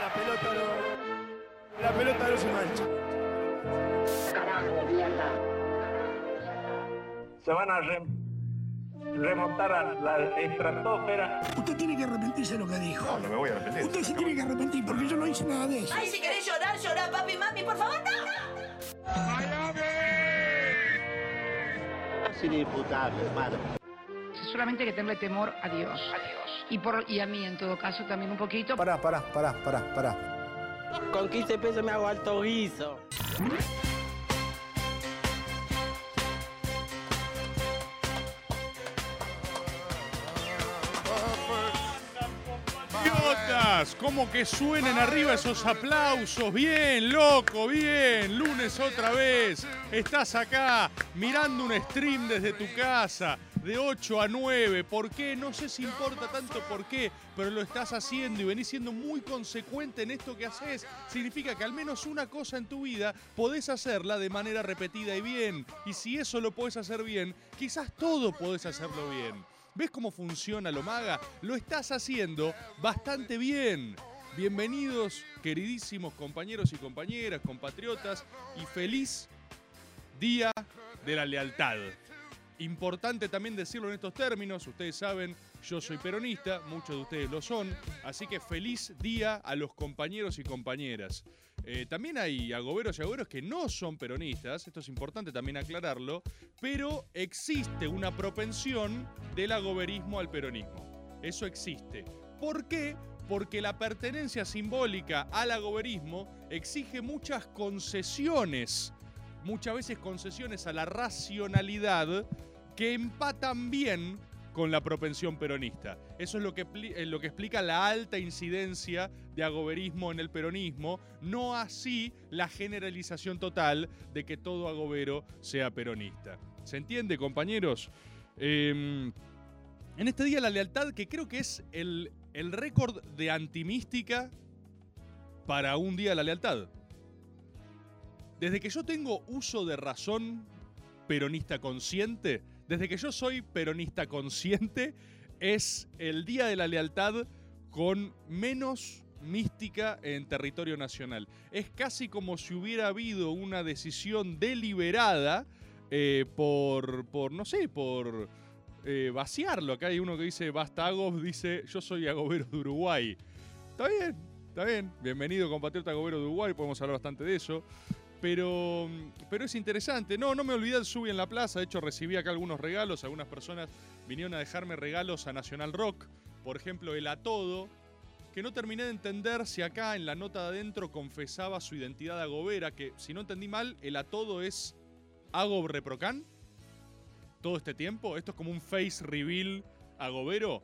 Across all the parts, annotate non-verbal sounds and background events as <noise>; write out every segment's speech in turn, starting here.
La pelota no. La pelota no se mancha. se van a re- remontar a la estratosfera. Usted tiene que arrepentirse de lo que dijo. No, no me voy a arrepentir. Usted se tiene que arrepentir porque yo no hice nada de eso. Ay, si querés llorar, llorar, papi, mami, por favor, no. Es inimputable, hermano. Solamente hay que tenerle temor a Dios. A Dios. Y, por, y a mí, en todo caso, también un poquito. Pará, pará, pará, pará, pará. Con 15 pesos me hago alto guiso. ¡Idiotas! ¿Cómo que suenen arriba esos aplausos? Bien, loco, bien. Lunes otra vez. Estás acá mirando un stream desde tu casa de 8 a 9. ¿Por qué? No sé si importa tanto por qué, pero lo estás haciendo y venís siendo muy consecuente en esto que haces. Significa que al menos una cosa en tu vida podés hacerla de manera repetida y bien. Y si eso lo podés hacer bien, quizás todo podés hacerlo bien. ¿Ves cómo funciona lo maga? Lo estás haciendo bastante bien. Bienvenidos, queridísimos compañeros y compañeras, compatriotas, y feliz Día de la Lealtad. Importante también decirlo en estos términos, ustedes saben, yo soy peronista, muchos de ustedes lo son, así que feliz día a los compañeros y compañeras. Eh, también hay agoberos y agoberos que no son peronistas, esto es importante también aclararlo, pero existe una propensión del agoberismo al peronismo. Eso existe. ¿Por qué? Porque la pertenencia simbólica al agoberismo exige muchas concesiones, muchas veces concesiones a la racionalidad que empatan bien con la propensión peronista. Eso es lo que, eh, lo que explica la alta incidencia de agoberismo en el peronismo, no así la generalización total de que todo agobero sea peronista. ¿Se entiende, compañeros? Em, en este día la lealtad, que creo que es el, el récord de antimística para un día la lealtad. Desde que yo tengo uso de razón peronista consciente, desde que yo soy peronista consciente, es el Día de la Lealtad con menos mística en territorio nacional. Es casi como si hubiera habido una decisión deliberada eh, por, por, no sé, por eh, vaciarlo. Acá hay uno que dice, basta Agos, dice, yo soy agobero de Uruguay. Está bien, está bien. Bienvenido compatriota agobero de Uruguay, podemos hablar bastante de eso. Pero, pero es interesante. No, no me olvidé del Subi en la plaza. De hecho, recibí acá algunos regalos. Algunas personas vinieron a dejarme regalos a Nacional Rock. Por ejemplo, el A Todo. Que no terminé de entender si acá en la nota de adentro confesaba su identidad agobera. Que si no entendí mal, el A Todo es Agob Reprocan. Todo este tiempo. Esto es como un face reveal agobero.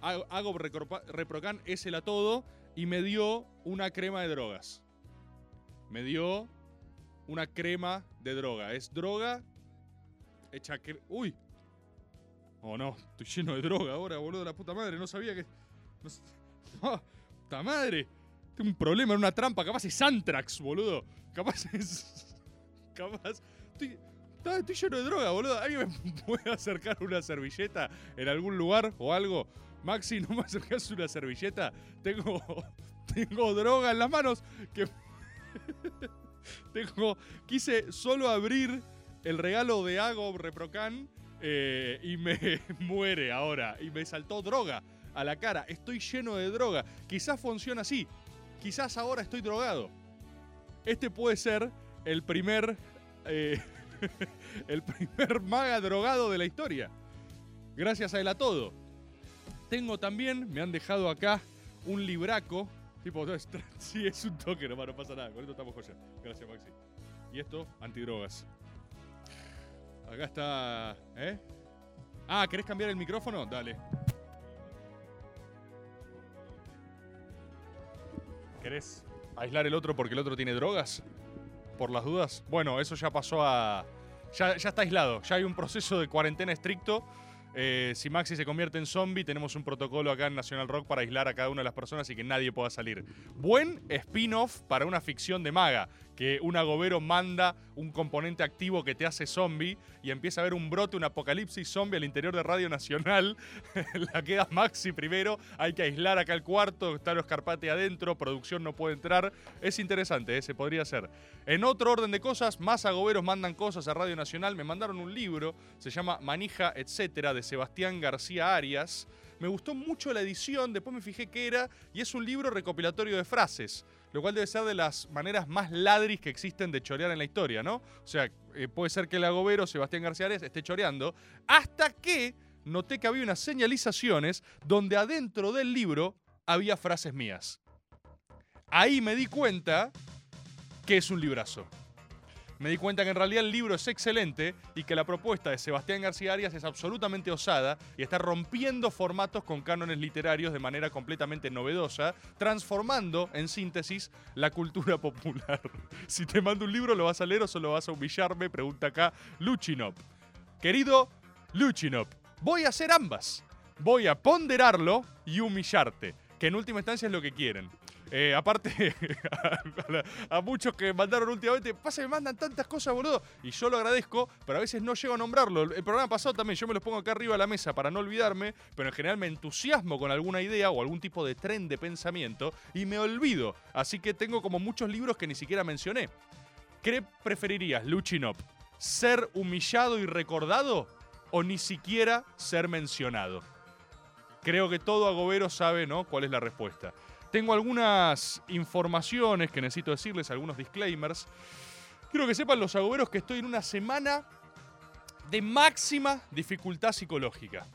Ag- Agob Reprocan es el A Todo. Y me dio una crema de drogas me dio una crema de droga. Es droga hecha. ¡Uy! Oh no, estoy lleno de droga ahora, boludo, la puta madre. No sabía que. <laughs> No. ¡Puta madre! Tengo un problema en una trampa. Capaz es Antrax, boludo. Capaz es. <laughs> Capaz. Estoy, estoy lleno de droga, boludo. ¿Alguien me <laughs> puede acercar una servilleta en algún lugar o algo? Maxi, ¿no me acercas una servilleta? Tengo. Tengo droga en las manos que <laughs> quise solo abrir el regalo de Agob Reprocan eh, y me <laughs> muere ahora. Y me saltó droga a la cara. Estoy lleno de droga. Quizás funciona así. Quizás ahora estoy drogado. Este puede ser el primer. eh, <laughs> el primer maga drogado de la historia. Gracias a él a todo. Tengo también, me han dejado acá un libraco. Tipo, no, es <laughs> sí, es un toque nomás, no pasa nada. Con esto estamos joya. Gracias, Maxi. Y esto, antidrogas. Acá está. ¿Eh? Ah, ¿querés cambiar el micrófono? Dale. ¿Querés aislar el otro porque el otro tiene drogas? Por las dudas. Bueno, eso ya pasó a. Ya, ya está aislado. Ya hay un proceso de cuarentena estricto. Eh, si Maxi se convierte en zombie, tenemos un protocolo acá en National Rock para aislar a cada una de las personas y que nadie pueda salir. Buen spin-off para una ficción de maga. Que un agobero manda un componente activo que te hace zombie y empieza a haber un brote, un apocalipsis zombie al interior de Radio Nacional. <laughs> la queda Maxi primero, hay que aislar acá el cuarto, está los Carpate adentro, producción no puede entrar. Es interesante, ¿eh? se podría hacer. En otro orden de cosas, más agoberos mandan cosas a Radio Nacional. Me mandaron un libro, se llama Manija, etcétera, de Sebastián García Arias. Me gustó mucho la edición, después me fijé qué era, y es un libro recopilatorio de frases, lo cual debe ser de las maneras más ladris que existen de chorear en la historia, ¿no? O sea, eh, puede ser que el agobero Sebastián García Arias esté choreando, hasta que noté que había unas señalizaciones donde adentro del libro había frases mías. Ahí me di cuenta que es un librazo. Me di cuenta que en realidad el libro es excelente y que la propuesta de Sebastián García Arias es absolutamente osada y está rompiendo formatos con cánones literarios de manera completamente novedosa, transformando en síntesis la cultura <laughs> popular. Si te mando un libro, ¿lo vas a leer o solo vas a humillarme? Pregunta acá Luchinop. Querido Luchinop, voy a hacer ambas. Voy a ponderarlo y humillarte, que en última instancia es lo que quieren. Eh, aparte, <laughs> a, a, muchos que mandaron últimamente, pasa, me mandan tantas cosas, boludo. Y yo lo agradezco, pero a veces no llego a nombrarlo. El programa pasado también, yo me los pongo acá arriba de la mesa para no olvidarme, pero en general me entusiasmo con alguna idea o algún tipo de tren de pensamiento y me olvido. Así que tengo como muchos libros que ni siquiera mencioné. ¿Qué preferirías, Luchinop? ¿Ser humillado y recordado o ni siquiera ser mencionado? Creo que todo agobero sabe, ¿no? ¿Cuál es la respuesta? Tengo algunas informaciones que necesito decirles, algunos disclaimers. Quiero que sepan los agoberos que estoy en una semana de máxima dificultad psicológica.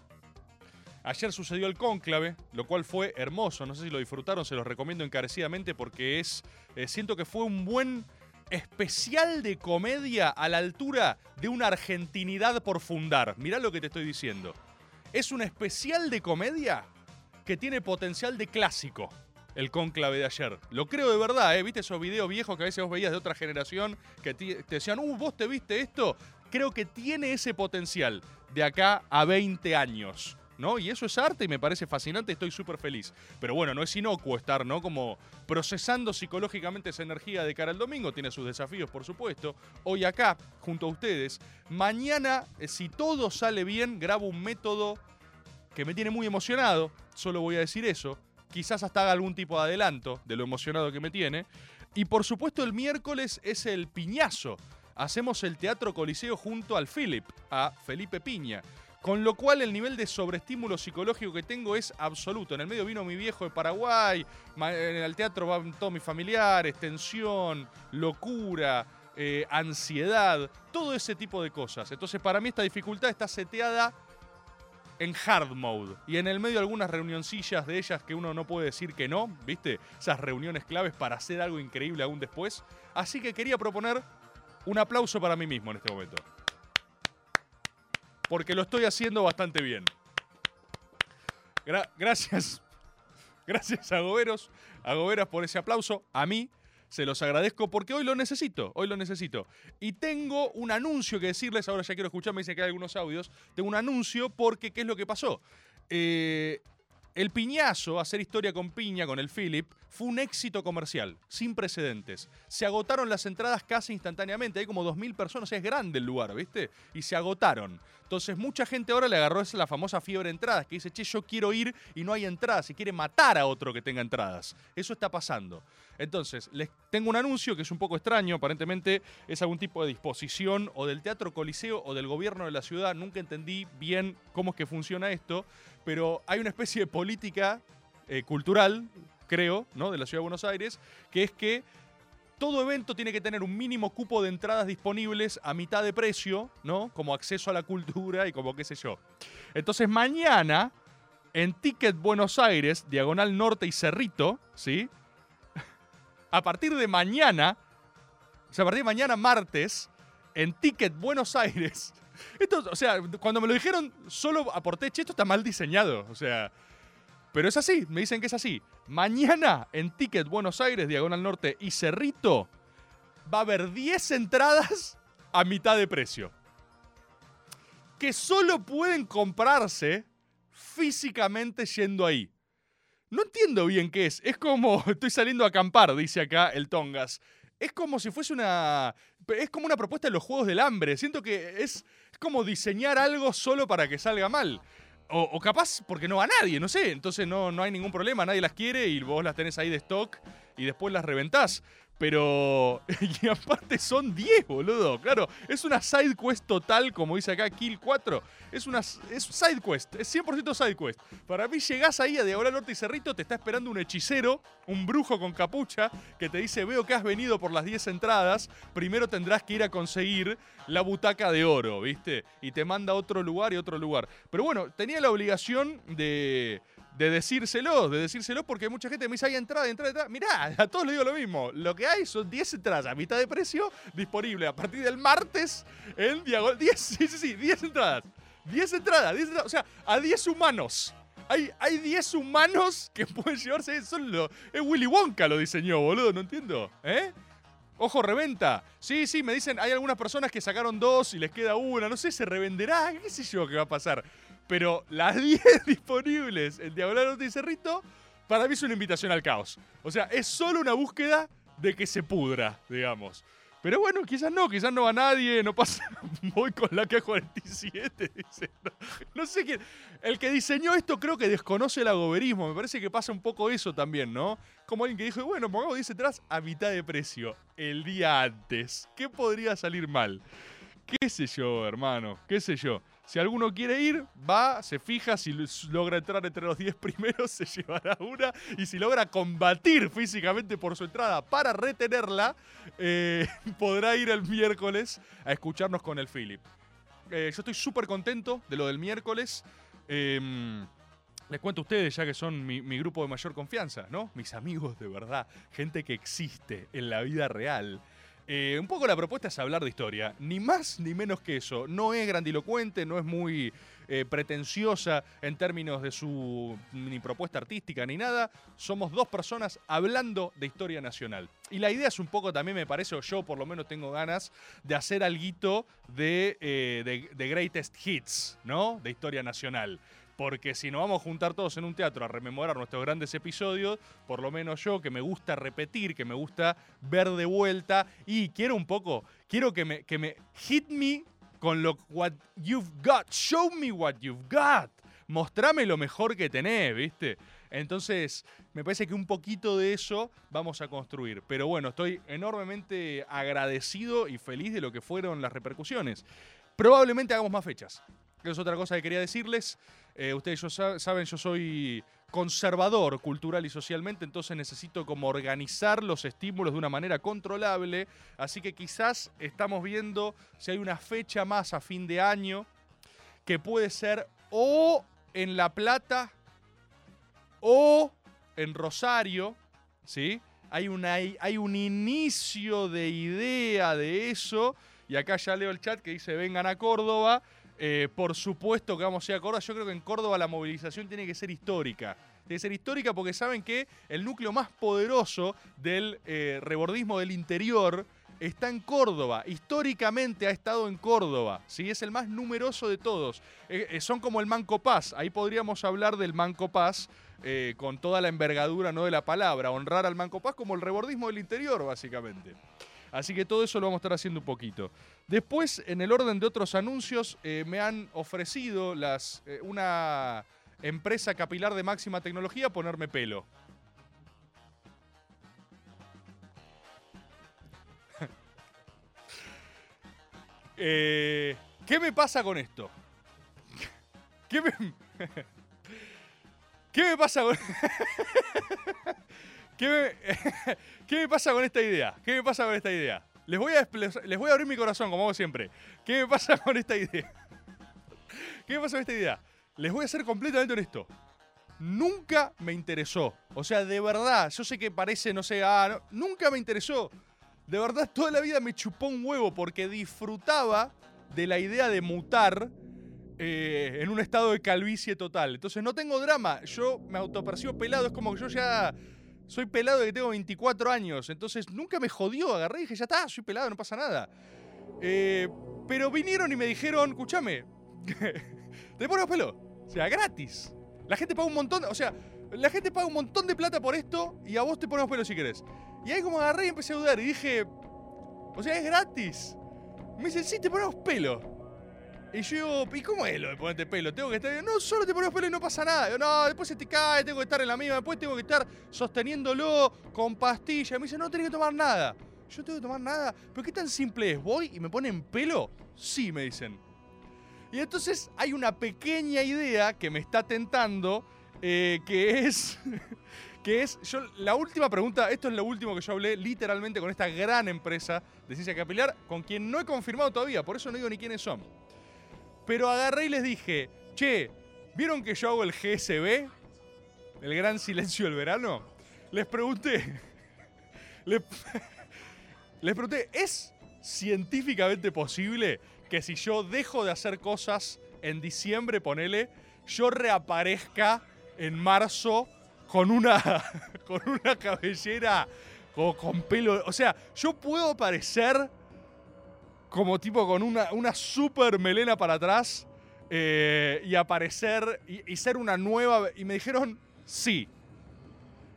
Ayer sucedió el cónclave, lo cual fue hermoso. No sé si lo disfrutaron, se los recomiendo encarecidamente porque es. Eh, siento que fue un buen especial de comedia a la altura de una argentinidad por fundar. Mirá lo que te estoy diciendo. Es un especial de comedia que tiene potencial de clásico el cónclave de ayer. Lo creo de verdad, ¿eh? ¿Viste esos videos viejos que a veces vos veías de otra generación que te decían, uh, vos te viste esto? Creo que tiene ese potencial de acá a 20 años. ¿No? Y eso es arte y me parece fascinante, estoy súper feliz. Pero bueno, no es inocuo estar, ¿no? Como procesando psicológicamente esa energía de cara al domingo, tiene sus desafíos, por supuesto. Hoy acá, junto a ustedes. Mañana, eh, si todo sale bien, grabo un método que me tiene muy emocionado, solo voy a decir eso quizás hasta haga algún tipo de adelanto de lo emocionado que me tiene. Y por supuesto el miércoles es el piñazo. Hacemos el Teatro Coliseo junto al Philip, a Felipe Piña. Con lo cual el nivel de sobreestímulo psicológico que tengo es absoluto. En el medio vino mi viejo de Paraguay, en el teatro van todos mis familiares, tensión, locura, eh, ansiedad, todo ese tipo de cosas. Entonces para mí esta dificultad está seteada en hard mode. Y en el medio algunas reunioncillas de ellas que uno no puede decir que no, ¿viste? Esas reuniones claves para hacer algo increíble aún después. Así que quería proponer un aplauso para mí mismo en este momento. Porque lo estoy haciendo bastante bien. gracias. <laughs> Gracias a Goberos, a Goberas por ese aplauso. A mí se los agradezco porque hoy lo necesito, hoy lo necesito. Y tengo un anuncio que decirles, ahora ya quiero escuchar, me dicen que hay algunos audios. Tengo un anuncio porque, ¿qué es lo que pasó? Eh, el piñazo, hacer historia con piña, con el Philip, fue un éxito comercial, sin precedentes. Se agotaron las entradas casi instantáneamente, hay como 2.000 personas, es grande el lugar, ¿viste? Y se agotaron. Entonces mucha gente ahora le agarró esa la famosa fiebre entradas, que dice, che, yo quiero ir y no hay entradas, y quiere matar a otro que tenga entradas. Eso está pasando. Entonces, les tengo un anuncio que es un poco extraño, aparentemente es algún tipo de disposición o del Teatro Coliseo o del gobierno de la ciudad, nunca entendí bien cómo es que funciona esto, pero hay una especie de política eh, cultural, creo, ¿no? de la Ciudad de Buenos Aires, que es que todo evento tiene que tener un mínimo cupo de entradas disponibles a mitad de precio, ¿no? Como acceso a la cultura y como qué sé yo. Entonces mañana, en Ticket Buenos Aires, Diagonal Norte y Cerrito, ¿sí? A partir de mañana, o sea, a partir de mañana martes, en Ticket Buenos Aires. <laughs> Esto, o sea, cuando me lo dijeron, solo aporté, che, esto está mal diseñado. O sea, pero es así, me dicen que es así. Mañana en Ticket Buenos Aires, Diagonal Norte y Cerrito, va a haber 10 entradas a mitad de precio. Que solo pueden comprarse físicamente yendo ahí. No entiendo bien qué es. Es como <laughs> estoy saliendo a acampar, dice acá el Tongas. es como si fuese una. Es como una propuesta de los juegos del hambre. Siento que es, como diseñar algo solo para que salga mal. O, o capaz porque no va nadie, no sé. Entonces no, no hay ningún problema, nadie las quiere y vos las tenés ahí de stock y después las reventás. Pero. <laughs> Y aparte son 10, boludo. Claro, es una side quest total, como dice acá Kill 4. Es una es side quest, es 100% side quest. Para mí llegás ahí a Diagonal Norte y Cerrito, te está esperando un hechicero, un brujo con capucha, que te dice: Veo que has venido por las 10 entradas. Primero tendrás que ir a conseguir la butaca de oro, ¿viste? Y te manda a otro lugar y otro lugar. Pero bueno, tenía la obligación de de decírselo, de decírselo porque mucha gente me dice, hay entrada, entrada, entrada. Mirá, a todos les digo lo mismo. Lo que hay son 10 entradas a mitad de precio disponible a partir del martes en Diagonal. 10, sí, sí, sí, 10 entradas. 10 entradas, 10 entradas. O sea, a 10 humanos. Hay, hay 10 humanos que <laughs> pueden llevarse solo. Es Willy Wonka lo diseñó, boludo, no entiendo. ¿Eh? Ojo, reventa. Sí, sí, me dicen, hay algunas personas que sacaron dos y les queda una. No sé, se revenderá. ¿Qué sé yo qué va a pasar? Pero las <laughs> 10 disponibles en Diagonal Norte y Cerrito, para mí es una invitación al caos. O sea, es solo una búsqueda de que se pudra, digamos. Pero bueno, quizás no, quizás no va nadie, no pasa. <laughs> Voy con la K-47, <laughs> dice. No, sé quién. El que diseñó esto creo que desconoce el agoberismo. Me parece que pasa un poco eso también, ¿no? Como alguien que dijo, bueno, pongamos 10 atrás a mitad de precio, el día antes. ¿Qué podría salir mal? ¿Qué sé yo, hermano? ¿Qué sé yo? Si alguno quiere ir, va, se fija, si logra entrar entre los 10 <laughs> primeros, se llevará una. Y si logra combatir físicamente por su entrada para retenerla, eh, <laughs> podrá ir el miércoles a escucharnos con el Philip. Eh, yo estoy súper contento de lo del miércoles. Eh, les cuento a ustedes, ya que son mi, mi, grupo de mayor confianza, ¿no? Mis amigos de verdad, gente que existe en la vida real. Eh, un poco la propuesta es hablar de historia, ni más ni menos que eso. No es grandilocuente, no es muy eh, pretenciosa en términos de su ni propuesta artística ni nada. Somos dos personas hablando de historia nacional. Y la idea es un poco también, me parece, o yo por lo menos tengo ganas, de hacer algo de, eh, de, de Greatest Hits, ¿no? De historia nacional porque si nos vamos a juntar todos en un teatro a rememorar nuestros grandes episodios, por lo menos yo que me gusta repetir, que me gusta ver de vuelta y quiero un poco, quiero que me, que me hit me con lo what you've got, show me what you've got, mostrame lo mejor que tenés, ¿viste? Entonces, me parece que un poquito de eso vamos a construir. Pero bueno, estoy enormemente agradecido y feliz de lo que fueron las repercusiones. Probablemente hagamos más fechas. Que es otra cosa que quería decirles. Eh, ustedes yo saben, yo soy conservador cultural y socialmente, entonces necesito como organizar los estímulos de una manera controlable. Así que quizás estamos viendo si hay una fecha más a fin de año que puede ser o en La Plata o en Rosario, ¿sí? Hay, una, hay un inicio de idea de eso. Y acá ya leo el chat que dice vengan a Córdoba. Eh, por supuesto que vamos a ir a Córdoba. Yo creo que en Córdoba la movilización tiene que ser histórica. Tiene que ser histórica porque saben que el núcleo más poderoso del eh, rebordismo del interior está en Córdoba. Históricamente ha estado en Córdoba. ¿sí? Es el más numeroso de todos. Eh, son como el Manco Paz. Ahí podríamos hablar del Manco Paz. con toda la envergadura no de la palabra, honrar al Manco Paz como el rebordismo del interior, básicamente. Así que todo eso lo vamos a estar haciendo un poquito. Después, en el orden de otros anuncios, eh, me han ofrecido las, eh, una empresa capilar de máxima tecnología ponerme pelo. <laughs> eh, ¿Qué me pasa con esto? ¿Qué me, <laughs> ¿Qué me pasa con... <laughs> ¿Qué me, <laughs> ¿Qué me, pasa con esta idea? ¿Qué me pasa con esta idea? Les voy, a, les voy a abrir mi corazón, como hago siempre. ¿Qué me pasa <laughs> con esta idea? ¿Qué me pasa con esta idea? Les voy a ser completamente honesto. Nunca me interesó. O sea, de verdad, yo sé que parece, no sé, ah, no, nunca me interesó. De verdad, toda la vida me chupó un huevo porque disfrutaba de la idea de mutar eh, en un estado de calvicie total. Entonces no tengo drama. Yo me autopercibo pelado. Es como que yo ya soy pelado de tengo 24 años, entonces nunca me jodió, agarré y dije, ya está, soy pelado, no pasa nada. Eh, pero vinieron y me dijeron, escúchame, <laughs> te ponemos pelo. O sea, gratis. La gente paga un montón, o sea, La gente paga un montón de plata por esto y a vos te ponemos pelo si querés. Y ahí como agarré y empecé a dudar y dije, o sea, es gratis. Me dicen, sí, te ponemos pelo. Y yo digo, ¿y cómo es lo de ponerte pelo? Tengo que estar. No, solo te ponemos pelo y no pasa nada. No, después se te cae, tengo que estar en la misma, después tengo que estar sosteniéndolo con pastillas. Me dicen, no tenés que tomar nada. Yo tengo que tomar nada. ¿Pero qué tan simple es? ¿Voy y me ponen pelo? Sí, me dicen. Y entonces hay una pequeña idea que me está tentando, eh, que es. <laughs> que es. Yo, la última pregunta, esto es lo último que yo hablé literalmente con esta gran empresa de ciencia capilar, con quien no he confirmado todavía, por eso no digo ni quiénes son. Pero agarré y les dije, che, ¿vieron que yo hago el GSB? El gran silencio del verano. Les pregunté. <laughs> <laughs> Les, pregunté, ¿es científicamente posible que si yo dejo de hacer cosas en diciembre, ponele, yo reaparezca en marzo con una, <laughs> con una cabellera como con pelo? O sea, yo puedo parecer como tipo con una, una super melena para atrás eh, y aparecer y, ser una nueva. Y me dijeron, sí.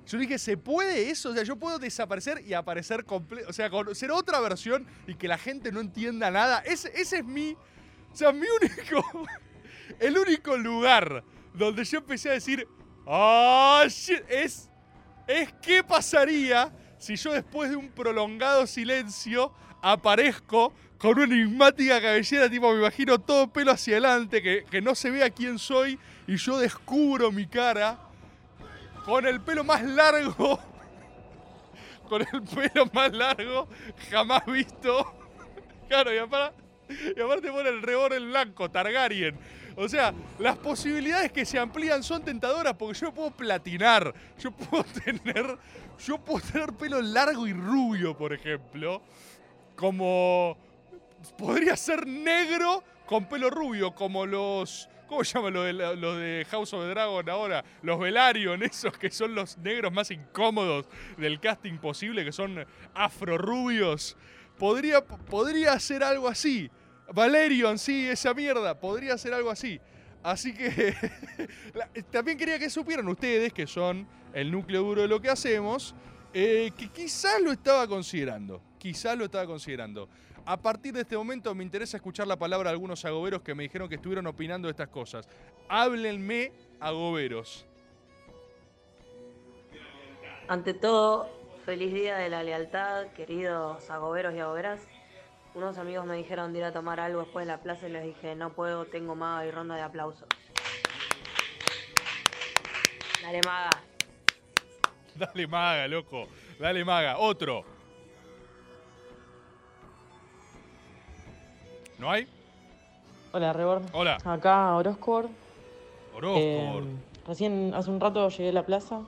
Yo dije, ¿se puede eso? O sea, yo puedo desaparecer y aparecer completo. O sea, con- ser otra versión y que la gente no entienda nada. Ese, ese es mi. O sea, mi <laughs> único. El único lugar donde yo empecé a decir. ¡Ah, shit! Es. Es qué pasaría si yo después de un prolongado silencio aparezco con una enigmática cabellera, tipo, me imagino todo pelo hacia adelante, que, que no se vea quién soy, y yo descubro mi cara con el pelo más largo, <laughs> con el pelo más largo jamás visto. <laughs> Claro, y aparte, y aparte pone el rebor en blanco, Targaryen. O sea, las posibilidades que se amplían son tentadoras porque yo puedo platinar, yo puedo <laughs> tener, yo puedo tener pelo largo y rubio, por ejemplo, como podría ser negro con pelo rubio, como los. ¿Cómo se llama lo de, House of the Dragon ahora? Los Velaryon, <laughs> esos que son los negros más incómodos del casting posible, que son afro-rubios. Podría, podría ser algo así. Valerion, sí, esa mierda. Podría ser algo así. Así que <laughs> la- también quería que supieran ustedes, que son el núcleo duro de lo que hacemos, eh, que quizás lo estaba considerando. Quizás lo estaba considerando. A partir de este momento me interesa escuchar la palabra de algunos agoberos que me dijeron que estuvieron opinando de estas cosas. Háblenme, agoberos. Ante todo, feliz día de la lealtad, queridos agoberos y agoberas. Unos amigos me dijeron de ir a tomar algo después de la plaza y les dije, no puedo, tengo maga y ronda de aplausos. Dale maga. Dale maga, loco. Dale maga. Otro. ¿No hay? Hola, Rebor. Hola. Acá Orozco. Orozco. Eh, recién hace un rato llegué a la plaza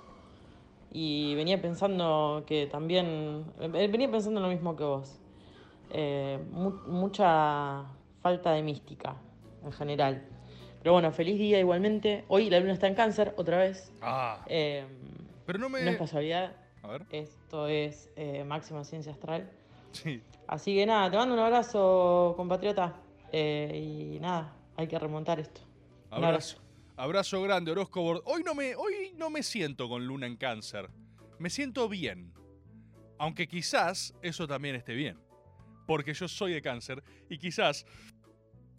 y venía pensando que también. eh, Venía pensando lo mismo que vos. Eh, mu- mucha falta de mística en general. Pero bueno, feliz día igualmente. Hoy la luna está en cáncer, otra vez. Ah. Eh, Pero no me. no es casualidad. A ver. Esto es máxima ciencia astral. Sí. Así que nada, te mando un abrazo, compatriota. Eh, y nada, hay que remontar esto. Un Abrazo. Abrazo grande, Orozco. Bord- Hoy no, me, hoy no me siento con luna en cáncer. Me siento bien. Aunque quizás eso también esté bien. Porque yo soy de cáncer y quizás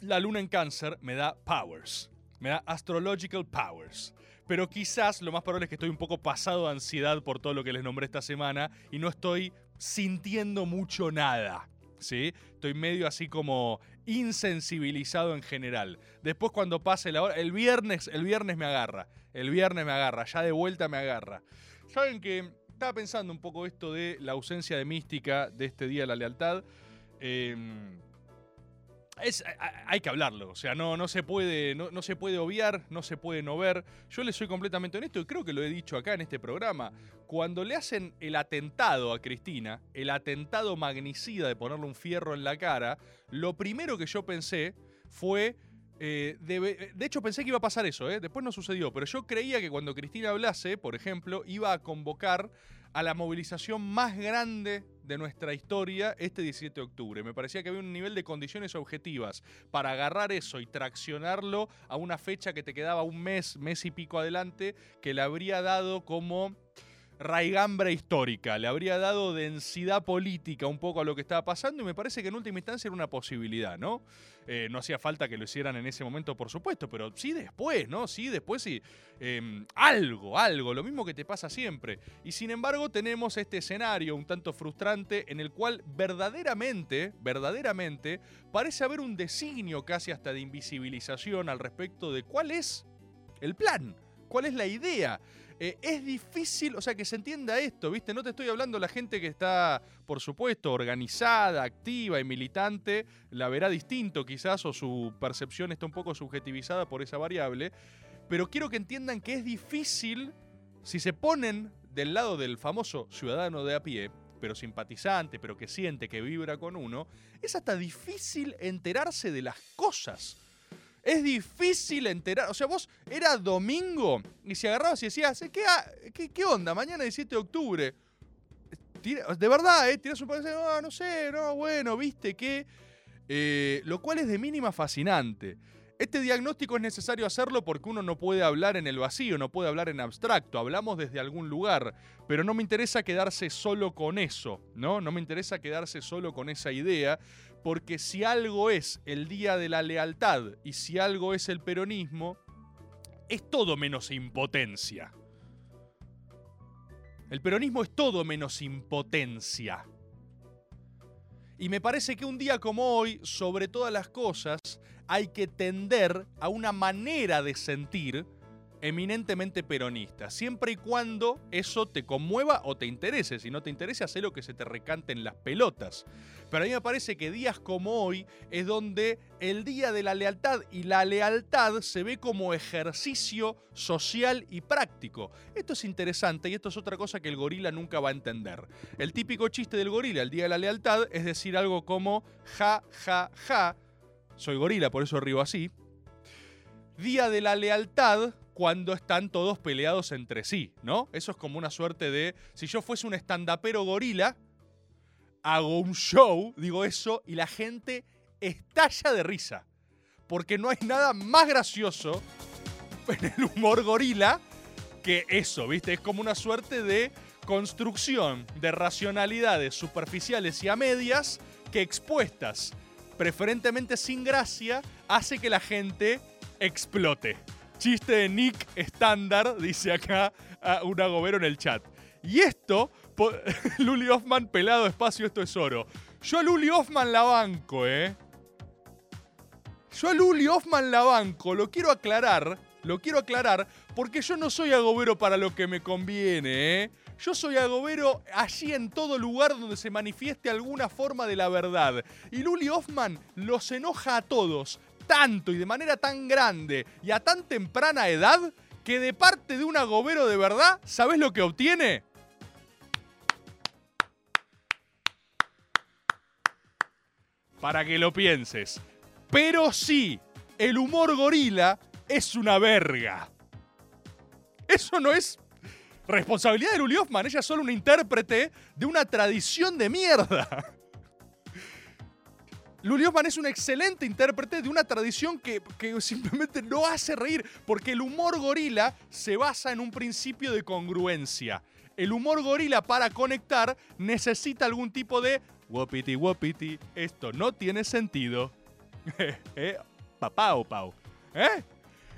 la luna en cáncer me da powers. Me da astrological powers. Pero quizás lo más probable es que estoy un poco pasado de ansiedad por todo lo que les nombré esta semana y no estoy sintiendo mucho nada. ¿Sí? Estoy medio así como insensibilizado en general. Después cuando pase la hora, el viernes, el viernes me agarra. El viernes me agarra, ya de vuelta me agarra. Saben que estaba pensando un poco esto de la ausencia de mística de este Día de la Lealtad. Eh, es, hay que hablarlo, o sea, no, no, se puede, no, se puede obviar, no se puede no ver. Yo le soy completamente honesto y creo que lo he dicho acá en este programa. Cuando le hacen el atentado a Cristina, el atentado magnicida de ponerle un fierro en la cara, lo primero que yo pensé fue... eh, de hecho pensé que iba a pasar eso, ¿eh? después no sucedió, pero yo creía que cuando Cristina hablase, por ejemplo, iba a convocar a la movilización más grande de nuestra historia este 17 de octubre. Me parecía que había un nivel de condiciones objetivas para agarrar eso y traccionarlo a una fecha que te quedaba un mes, mes y pico adelante, que le habría dado como raigambre histórica, le habría dado densidad política un poco a lo que estaba pasando y me parece que en última instancia era una posibilidad, ¿no? Eh, no hacía falta que lo hicieran en ese momento, por supuesto, pero sí después, ¿no? Sí después, sí. eh, algo, algo, lo mismo que te pasa siempre. Y sin embargo tenemos este escenario un tanto frustrante en el cual verdaderamente, verdaderamente, parece haber un designio casi hasta de invisibilización al respecto de cuál es el plan, cuál es la idea. Eh, es difícil, o sea, que se entienda esto, ¿viste? No te estoy hablando la gente que está, por supuesto, organizada, activa y militante, la verá distinto quizás, o su percepción está un poco subjetivizada por esa variable, pero quiero que entiendan que es difícil, si se ponen del lado del famoso ciudadano de a pie, pero simpatizante, pero que siente, que vibra con uno, es hasta difícil enterarse de las cosas. Es difícil enterar. O sea, vos era domingo y si agarrabas y decías, "Eh, ¿qué, qué, qué onda? Mañana 17 de octubre. De verdad, ¿eh? Tirás un par de. No, no sé, no, bueno, viste que. Eh, lo cual es de mínima fascinante. Este diagnóstico es necesario hacerlo porque uno no puede hablar en el vacío, no puede hablar en abstracto, hablamos desde algún lugar, pero no me interesa quedarse solo con eso, ¿no? No me interesa quedarse solo con esa idea, porque si algo es el Día de la Lealtad y si algo es el peronismo, es todo menos impotencia. El peronismo es todo menos impotencia. Y me parece que un día como hoy, sobre todas las cosas, hay que tender a una manera de sentir eminentemente peronista, siempre y cuando eso te conmueva o te interese. Si no te interesa, haz lo que se te recanten las pelotas. Pero a mí me parece que días como hoy es donde el día de la lealtad y la lealtad se ve como ejercicio social y práctico. Esto es interesante y esto es otra cosa que el gorila nunca va a entender. El típico chiste del gorila, el día de la lealtad, es decir algo como ja, ja, ja. Soy gorila, por eso río así. Día de la lealtad cuando están todos peleados entre sí, ¿no? Eso es como una suerte de. Si yo fuese un estandapero gorila, hago un show, digo eso, y la gente estalla de risa. Porque no hay nada más gracioso en el humor gorila que eso, ¿viste? Es como una suerte de construcción de racionalidades superficiales y a medias que expuestas, preferentemente sin gracia, hace que la gente explote. Chiste de Nick estándar, dice acá a un agobero en el chat. Y esto, <laughs> Luli Hoffman pelado espacio, esto es oro. Yo a Luli Hoffman la banco, ¿eh? Yo a Luli Hoffman la banco, lo quiero aclarar, lo quiero aclarar, porque yo no soy agobero para lo que me conviene, ¿eh? Yo soy agobero allí en todo lugar donde se manifieste alguna forma de la verdad. Y Luli Hoffman los enoja a todos, tanto y de manera tan grande y a tan temprana edad, que de parte de un agobero de verdad, ¿sabes lo que obtiene? Para que lo pienses. Pero sí, el humor gorila es una verga. Eso no es responsabilidad de Luli Hoffman. Ella es solo una intérprete de una tradición de mierda. Luli Hoffman es una excelente intérprete de una tradición que, que simplemente no hace reír, porque el humor gorila se basa en un principio de congruencia. El humor gorila para conectar necesita algún tipo de wopiti wopiti. Esto no tiene sentido. <laughs> ¿Eh? Papá o pau. ¿Eh?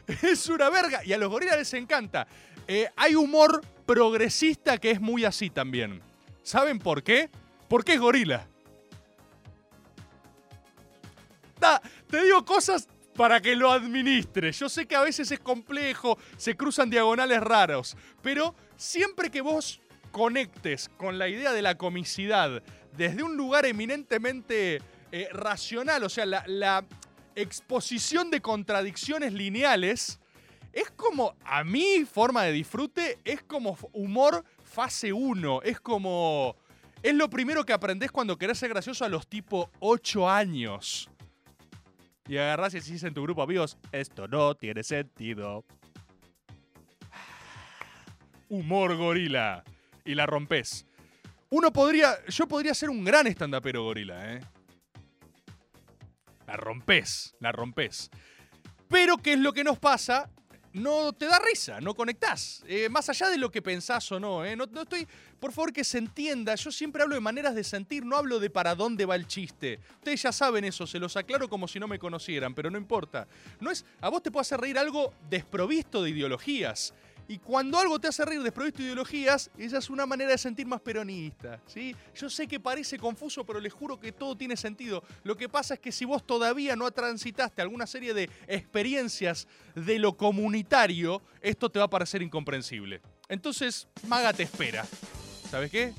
<laughs> Es una verga. Y a los gorilas les encanta. Eh, hay humor progresista que es muy así también. ¿Saben por qué? Porque es gorila. Ta- te digo cosas para que lo administres. Yo sé que a veces es complejo, se cruzan diagonales raros, pero siempre que vos conectes con la idea de la comicidad desde un lugar eminentemente eh, racional, o sea, la, exposición de contradicciones lineales, es como, a mi forma de disfrute, es como humor fase 1, es como... Es lo primero que aprendés cuando querés ser gracioso a los tipo 8 años. Y agarrás y decís en tu grupo, amigos, esto no tiene sentido. <sighs> Humor gorila. Y la rompes. Uno podría, yo podría ser un gran estandapero gorila, ¿eh? La rompes, la rompes. Pero ¿qué es lo que nos pasa? No te da risa, no conectás. Eh, más allá de lo que pensás o no, ¿eh? no, no estoy. Por favor, que se entienda. Yo siempre hablo de maneras de sentir, no hablo de para dónde va el chiste. Ustedes ya saben eso, se los aclaro como si no me conocieran, pero no importa. No es. A vos te puede hacer reír algo desprovisto de ideologías. Y cuando algo te hace reír desprovisto de ideologías, esa es una manera de sentir más peronista. ¿sí? Yo sé que parece confuso, pero les juro que todo tiene sentido. Lo que pasa es que si vos todavía no transitaste alguna serie de experiencias de lo comunitario, esto te va a parecer incomprensible. Entonces, Maga te espera. ¿Sabes qué?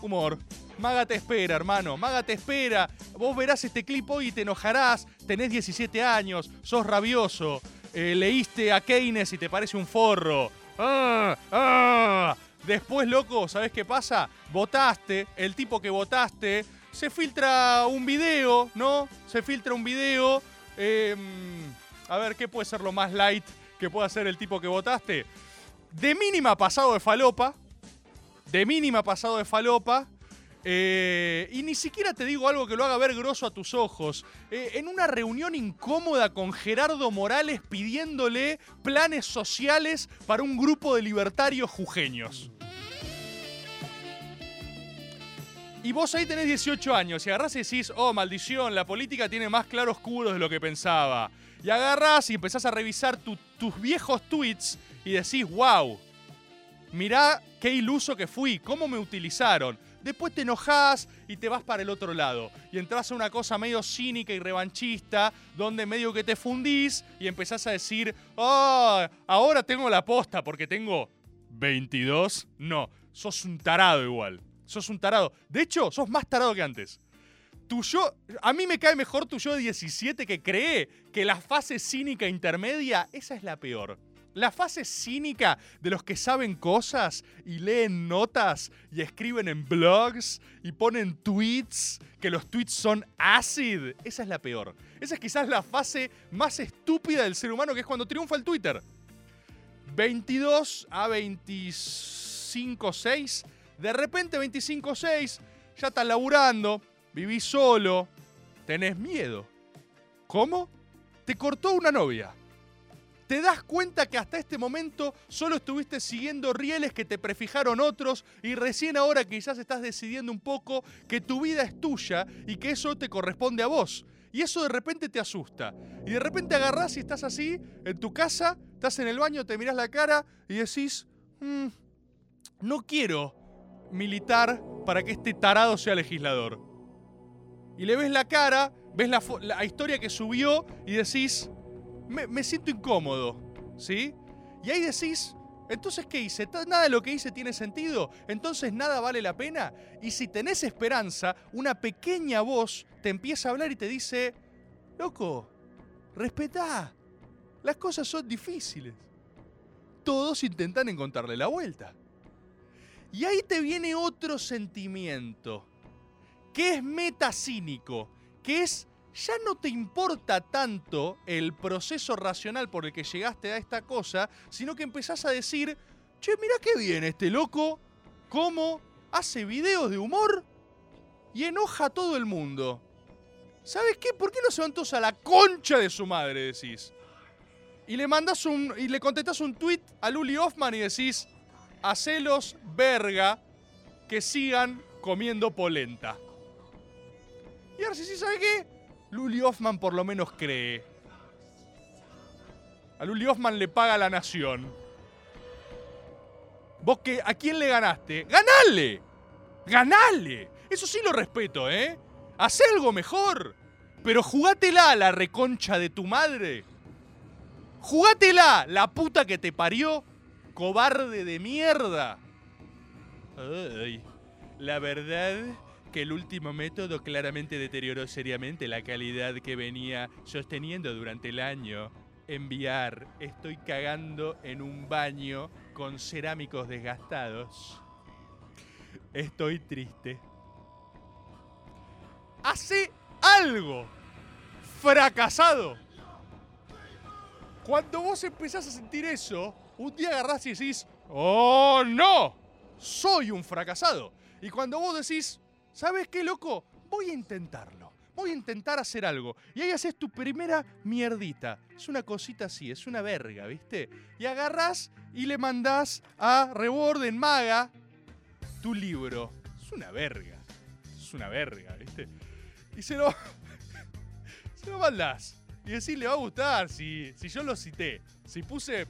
Humor. Maga te espera, hermano. Maga te espera. Vos verás este clip hoy y te enojarás. Tenés 17 años, sos rabioso. Eh, leíste a Keynes y te parece un forro. ¡Ah! ¡Ah! Después, loco, ¿sabes qué pasa? Votaste, el tipo que votaste, se filtra un video, ¿no? Se filtra un video. eh, a ver, ¿qué puede ser lo más light que pueda hacer el tipo que votaste? De mínima pasado de falopa. De mínima pasado de falopa. Eh, y ni siquiera te digo algo que lo haga ver grosso a tus ojos. Eh, en una reunión incómoda con Gerardo Morales pidiéndole planes sociales para un grupo de libertarios jujeños. Y vos ahí tenés 18 años y agarrás y decís, oh, maldición, la política tiene más claroscuros de lo que pensaba. Y agarrás y empezás a revisar tu- tus viejos tweets y decís, wow, mirá qué iluso que fui, cómo me utilizaron. Después te enojás y te vas para el otro lado. Y entras a una cosa medio cínica y revanchista, donde medio que te fundís y empezás a decir, oh, ahora tengo la posta porque tengo 22. No, sos un tarado igual. Sos un tarado. De hecho, sos más tarado que antes. Tu yo, a mí me cae mejor tu yo de 17 que cree que la fase cínica intermedia, esa es la peor. La fase cínica de los que saben cosas y leen notas y escriben en blogs y ponen tweets, que los tweets son acid, esa es la peor. Esa es quizás la fase más estúpida del ser humano, que es cuando triunfa el Twitter. 22 a 25, 6. De repente 25, 6, ya estás laburando, vivís solo, tenés miedo. ¿Cómo? Te cortó una novia. Te das cuenta que hasta este momento solo estuviste siguiendo rieles que te prefijaron otros y recién ahora quizás estás decidiendo un poco que tu vida es tuya y que eso te corresponde a vos. Y eso de repente te asusta. Y de repente agarrás y estás así, en tu casa, estás en el baño, te mirás la cara y decís, "Mm, no quiero militar para que este tarado sea legislador. Y le ves la cara, ves la, historia que subió y decís, me, siento incómodo, ¿sí? Y ahí decís, entonces ¿qué hice? ¿Nada de lo que hice tiene sentido? Entonces nada vale la pena. Y si tenés esperanza, una pequeña voz te empieza a hablar y te dice, loco, respetá, las cosas son difíciles. Todos intentan encontrarle la vuelta. Y ahí te viene otro sentimiento, que es metacínico, que es ya no te importa tanto el proceso racional por el que llegaste a esta cosa, sino que empezás a decir, che, mira qué bien este loco, cómo hace videos de humor y enoja a todo el mundo. ¿Sabes qué? ¿Por qué no se van todos a la concha de su madre? Decís. Y le mandas un. y le contestás un tweet a Luli Hoffman y decís. Hacelos verga que sigan comiendo polenta. Y ahora sí, sí, ¿sabe qué? Luli Hoffman por lo menos cree. A Luli Hoffman le paga la nación. ¿Vos qué? ¿A quién le ganaste? ¡Ganale! ¡Ganale! Eso sí lo respeto, ¿eh? Hacé algo mejor. Pero jugátela a la reconcha de tu madre. Jugátela, la puta que te parió, cobarde de mierda. Ay, la verdad que el último método claramente deterioró seriamente la calidad que venía sosteniendo durante el año. Enviar, estoy cagando en un baño con cerámicos desgastados. Estoy triste. Hace algo. Fracasado. Cuando vos empezás a sentir eso, un día agarrás y decís, ¡Oh, no! soy un fracasado. Y cuando vos decís, ¿sabes qué, loco? Voy a intentarlo. Voy a intentar hacer algo. Y ahí haces tu primera mierdita. Es una cosita así, es una verga, ¿viste? Y agarrás y le mandás a Rebord en Maga tu libro. Es una verga. Es una verga, ¿viste? Y se lo, <laughs> se lo mandás. Y decís, le va a gustar si, si yo lo cité. Si puse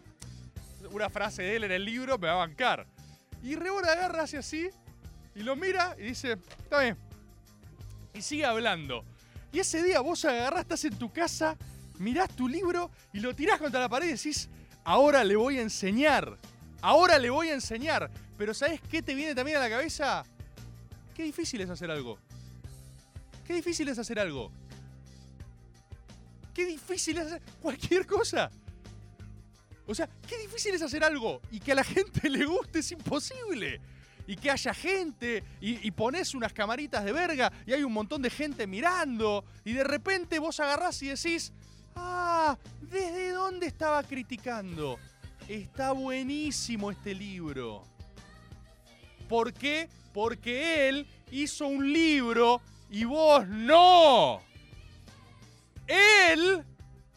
una frase de él en el libro, me va a bancar. Y Rebord agarra hacia así y lo mira y dice, está bien. Y sigue hablando. Y ese día vos agarrás, estás en tu casa, mirás tu libro y lo tirás contra la pared y decís, ahora le voy a enseñar. Ahora le voy a enseñar. Pero ¿sabés qué te viene también a la cabeza? Qué difícil es hacer algo. Qué difícil es hacer algo. Qué difícil es hacer cualquier cosa. O sea, qué difícil es hacer algo y que a la <laughs> gente le guste es imposible. Y que haya gente y, y pones unas camaritas de verga y hay un montón de gente mirando y de repente vos agarrás y decís, ah, ¿desde dónde estaba criticando? Está buenísimo este libro. ¿Por qué? Porque él hizo un libro y vos no. Él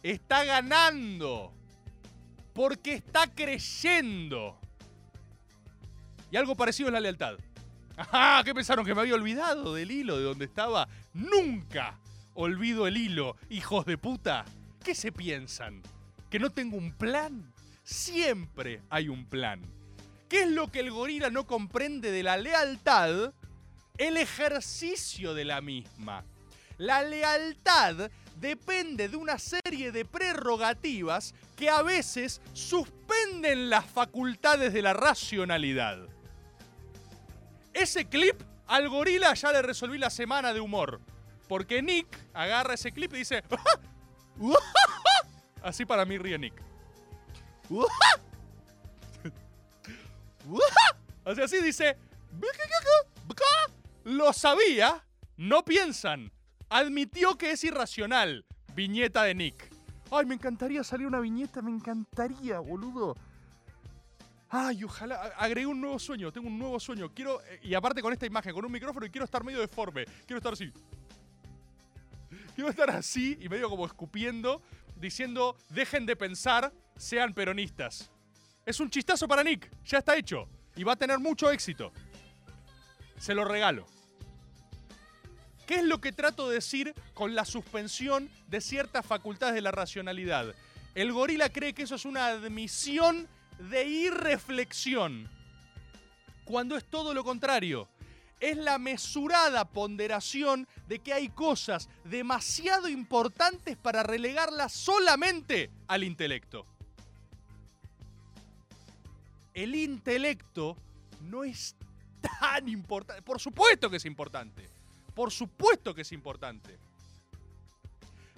está ganando porque está creyendo. Y algo parecido es la lealtad. Ajá, ¿qué pensaron? ¿Que me había olvidado del hilo de donde estaba? Nunca olvido el hilo, hijos de puta. ¿Qué se piensan? ¿Que no tengo un plan? Siempre hay un plan. ¿Qué es lo que el gorila no comprende de la lealtad? El ejercicio de la misma. La lealtad depende de una serie de prerrogativas que a veces suspenden las facultades de la racionalidad. Ese clip al gorila ya le resolví la semana de humor. Porque Nick agarra ese clip y dice... <laughs> Así para mí ríe Nick. Así, así dice... Lo sabía, no piensan. Admitió que es irracional. Viñeta de Nick. Ay, me encantaría salir una viñeta, me encantaría, boludo. Ay, ojalá. Agregué un nuevo sueño, tengo un nuevo sueño. Quiero. eh, Y aparte con esta imagen, con un micrófono, y quiero estar medio deforme. Quiero estar así. Quiero estar así y medio como escupiendo, diciendo: dejen de pensar, sean peronistas. Es un chistazo para Nick, ya está hecho. Y va a tener mucho éxito. Se lo regalo. ¿Qué es lo que trato de decir con la suspensión de ciertas facultades de la racionalidad? El gorila cree que eso es una admisión de irreflexión, cuando es todo lo contrario. Es la mesurada ponderación de que hay cosas demasiado importantes para relegarlas solamente al intelecto. El intelecto no es tan importante. Por supuesto que es importante. Por supuesto que es importante.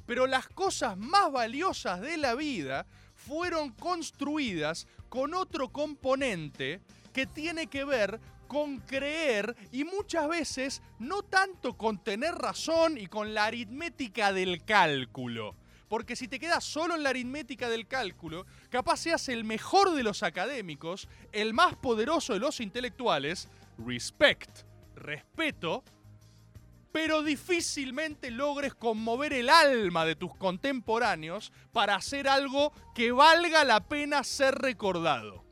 Pero las cosas más valiosas de la vida fueron construidas con otro componente que tiene que ver con creer y muchas veces no tanto con tener razón y con la aritmética del cálculo. Porque si te quedas solo en la aritmética del cálculo, capaz seas el mejor de los académicos, el más poderoso de los intelectuales, respect, respeto, pero difícilmente logres conmover el alma de tus contemporáneos para hacer algo que valga la pena ser recordado.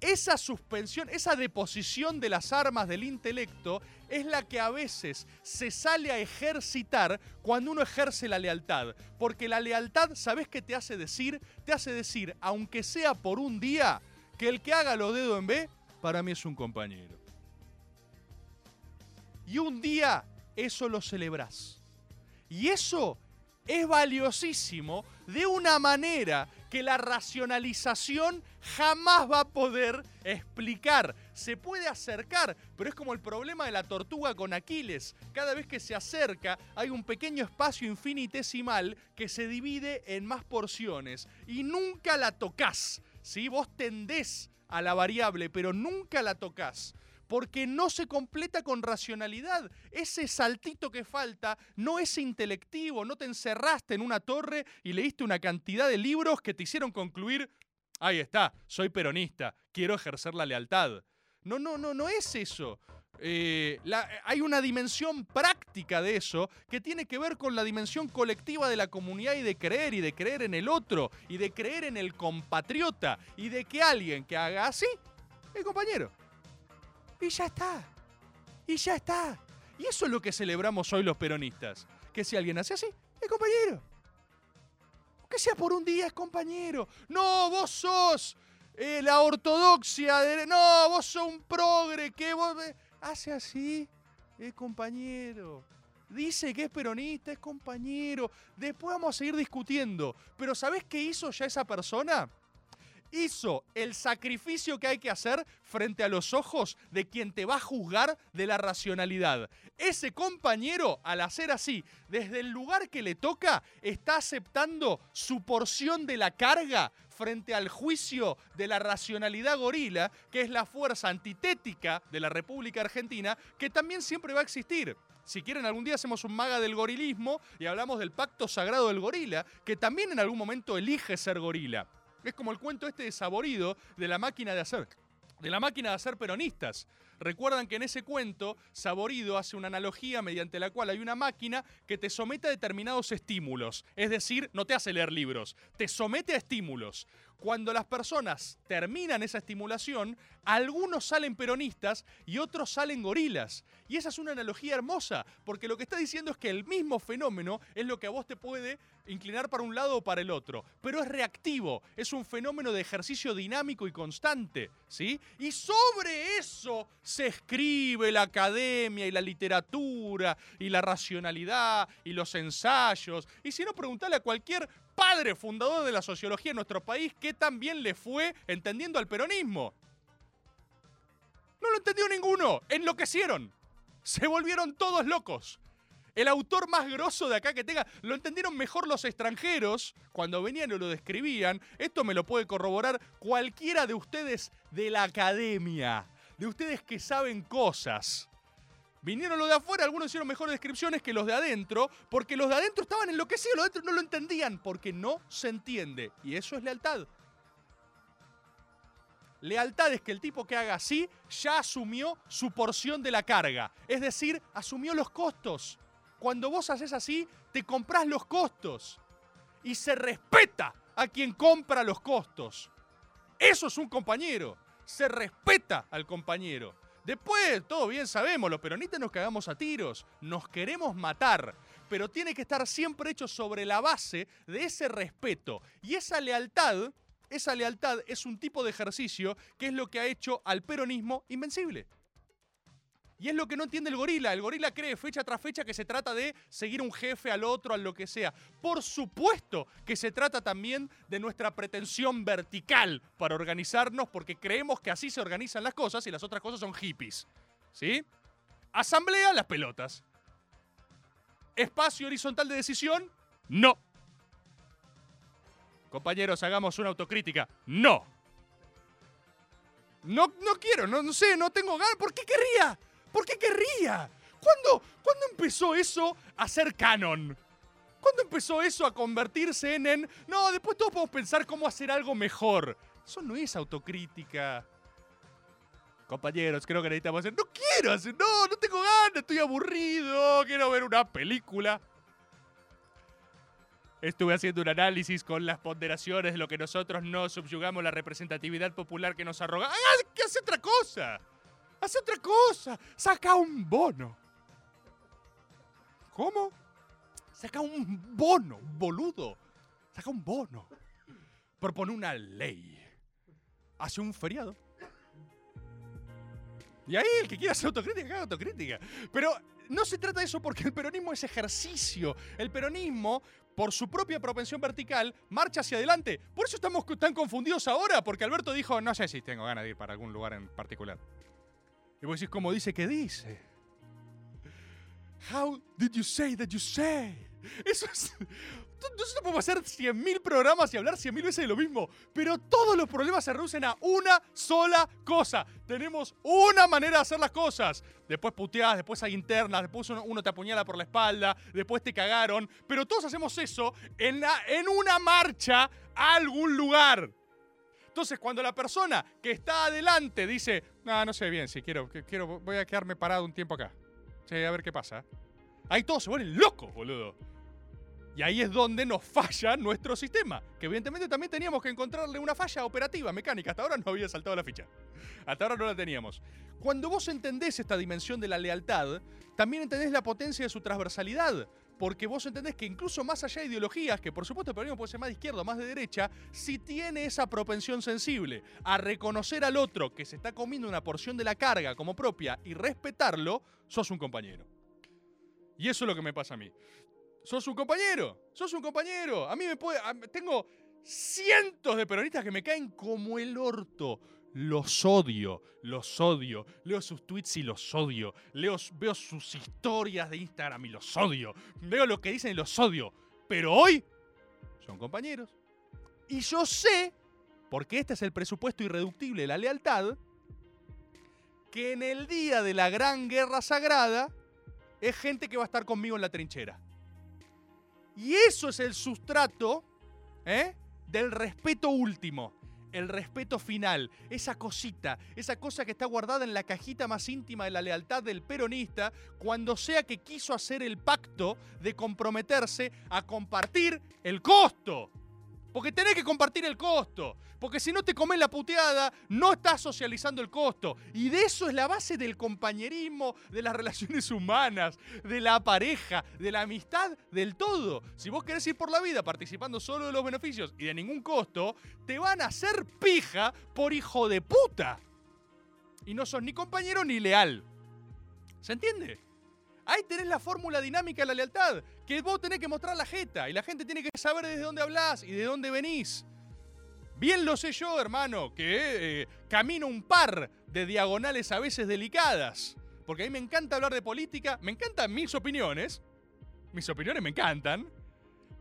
Esa suspensión, esa deposición de las armas del intelecto es la que a veces se sale a ejercitar cuando uno ejerce la lealtad. Porque la lealtad, ¿sabes qué te hace decir? Te hace decir, aunque sea por un día, que el que haga los dedos en B, para mí es un compañero. Y un día eso lo celebrás. Y eso es valiosísimo de una manera que la racionalización jamás va a poder explicar. Se puede acercar, pero es como el problema de la tortuga con Aquiles. Cada vez que se acerca hay un pequeño espacio infinitesimal que se divide en más porciones y nunca la tocas. ¿sí? Vos tendés a la variable, pero nunca la tocas porque no se completa con racionalidad. Ese saltito que falta no es intelectivo, no te encerraste en una torre y leíste una cantidad de libros que te hicieron concluir, Ahí está, soy peronista, quiero ejercer la lealtad. No, no, no, no es eso. Eh, hay una dimensión práctica de eso que tiene que ver con la dimensión colectiva de la comunidad y de creer y de creer en el otro y de creer en el compatriota y de que alguien que haga así es compañero. Y ya está. Y ya está. Y eso es lo que celebramos hoy los peronistas. Que si alguien hace así, es compañero. Que sea por un día, es compañero. No, vos sos eh, la ortodoxia. de- no, vos sos un progre que vos... hace así, es compañero. Dice que es peronista, es compañero. Después vamos a seguir discutiendo. Pero ¿sabés qué hizo ya esa persona? Hizo el sacrificio que hay que hacer frente a los ojos de quien te va a juzgar de la racionalidad. Ese compañero, al hacer así, desde el lugar que le toca, está aceptando su porción de la carga frente al juicio de la racionalidad gorila, que es la fuerza antitética de la República Argentina, que también siempre va a existir. Si quieren, algún día hacemos un maga del gorilismo y hablamos del pacto sagrado del gorila, que también en algún momento elige ser gorila. Es como el cuento este de Saborido de la máquina de hacer. De la máquina de hacer peronistas. Recuerdan que en ese cuento, Saborido hace una analogía mediante la cual hay una máquina que te somete a determinados estímulos. Es decir, no te hace leer libros, te somete a estímulos. Cuando las personas terminan esa estimulación, algunos salen peronistas y otros salen gorilas. Y esa es una analogía hermosa, porque lo que está diciendo es que el mismo fenómeno es lo que a vos te puede inclinar para un lado o para el otro, pero es reactivo, es un fenómeno de ejercicio dinámico y constante, ¿sí? Y sobre eso se escribe la academia y la literatura y la racionalidad y los ensayos. Y si no, preguntale a cualquier padre fundador de la sociología en nuestro país qué tan bien le fue entendiendo al peronismo. No lo entendió ninguno, enloquecieron. Se volvieron todos locos. El autor más grosso de acá que tenga, lo entendieron mejor los extranjeros cuando venían y lo describían. Esto me lo puede corroborar cualquiera de ustedes de la academia, de ustedes que saben cosas. Vinieron los de afuera, algunos hicieron mejores descripciones que los de adentro, porque los de adentro estaban enloquecidos, los de adentro no lo entendían, porque no se entiende. Y eso es lealtad. Lealtad es que el tipo que haga así ya asumió su porción de la carga. Es decir, asumió los costos. Cuando vos haces así, te comprás los costos. Y se respeta a quien compra los costos. Eso es un compañero. Se respeta al compañero. Después, todo bien sabemos, los peronistas nos cagamos a tiros, nos queremos matar, pero tiene que estar siempre hecho sobre la base de ese respeto. Y esa lealtad, esa lealtad es un tipo de ejercicio que es lo que ha hecho al peronismo invencible. Y es lo que no entiende el gorila. El gorila cree fecha tras fecha que se trata de seguir un jefe al otro, a lo que sea. Por supuesto que se trata también de nuestra pretensión vertical para organizarnos, porque creemos que así se organizan las cosas y las otras cosas son hippies. ¿Sí? Asamblea, las pelotas. Espacio horizontal de decisión, no. Compañeros, hagamos una autocrítica. No. No, no quiero, no, no sé, no tengo ganas. ¿Por qué querría? ¿Por qué querría? ¿Cuándo, ¿Cuándo empezó eso a ser canon? ¿Cuándo empezó eso a convertirse en, en... No, después todos podemos pensar cómo hacer algo mejor. Eso no es autocrítica. Compañeros, creo que necesitamos hacer... No quiero hacer... No, no tengo ganas, estoy aburrido. Quiero ver una película. Estuve haciendo un análisis con las ponderaciones de lo que nosotros no subyugamos la representatividad popular que nos arroga. ¡Ah, que hace otra cosa! ¡Hace otra cosa! ¡Saca un bono! ¿Cómo? Saca un bono, boludo. Saca un bono. Propone una ley. Hace un feriado. Y ahí el que quiera hacer autocrítica, haga autocrítica. Pero no se trata de eso porque el peronismo es ejercicio. El peronismo, por su propia propensión vertical, marcha hacia adelante. Por eso estamos tan confundidos ahora, porque Alberto dijo, no sé si tengo ganas de ir para algún lugar en particular. Y vos decís, ¿cómo dice que dice? How did you say that you say? Eso es... Nosotros podemos hacer 100.000 programas y hablar 100.000 veces de lo mismo, pero todos los problemas se reducen a una sola cosa. Tenemos una manera de hacer las cosas. Después puteadas, después hay internas, después uno, uno te apuñala por la espalda, después te cagaron, pero todos hacemos eso en, la- en una marcha a algún lugar. Entonces, cuando la persona que está adelante dice, no, no sé bien, si quiero, quiero, voy a quedarme parado un tiempo acá. Sí, a ver qué pasa. Ahí todos se vuelven locos, boludo. Y ahí es donde nos falla nuestro sistema. Que evidentemente también teníamos que encontrarle una falla operativa, mecánica. Hasta ahora no había saltado la ficha. Hasta ahora no la teníamos. Cuando vos entendés esta dimensión de la lealtad, también entendés la potencia de su transversalidad. Porque vos entendés que incluso más allá de ideologías, que por supuesto el peronismo puede ser más de izquierda más de derecha, si tiene esa propensión sensible a reconocer al otro que se está comiendo una porción de la carga como propia y respetarlo, sos un compañero. Y eso es lo que me pasa a mí. Sos un compañero, sos un compañero. A mí me puede. tengo cientos de peronistas que me caen como el orto. Los odio, los odio. Leo sus tweets y los odio. Leo, veo sus historias de Instagram y los odio. Veo lo que dicen y los odio. Pero hoy son compañeros. Y yo sé, porque este es el presupuesto irreductible de la lealtad, que en el día de la gran guerra sagrada es gente que va a estar conmigo en la trinchera. Y eso es el sustrato ¿eh? del respeto último, el respeto final, esa cosita, esa cosa que está guardada en la cajita más íntima de la lealtad del peronista cuando sea que quiso hacer el pacto de comprometerse a compartir el costo. Porque tenés que compartir el costo. Porque si no te comes la puteada, no estás socializando el costo. Y de eso es la base del compañerismo, de las <laughs> relaciones humanas, de la pareja, de la amistad, del todo. Si vos querés ir por la vida participando solo de los beneficios y de ningún costo, te van a hacer pija por hijo de puta. Y no sos ni compañero ni leal. ¿Se entiende? Ahí tenés la fórmula dinámica de la lealtad, que vos tenés que mostrar la jeta y la gente tiene que saber desde dónde hablás y de dónde venís. Bien lo sé yo, hermano, que eh, camino un par de diagonales a veces delicadas, porque a mí me encanta hablar de política, me encantan mis opiniones, mis opiniones me encantan,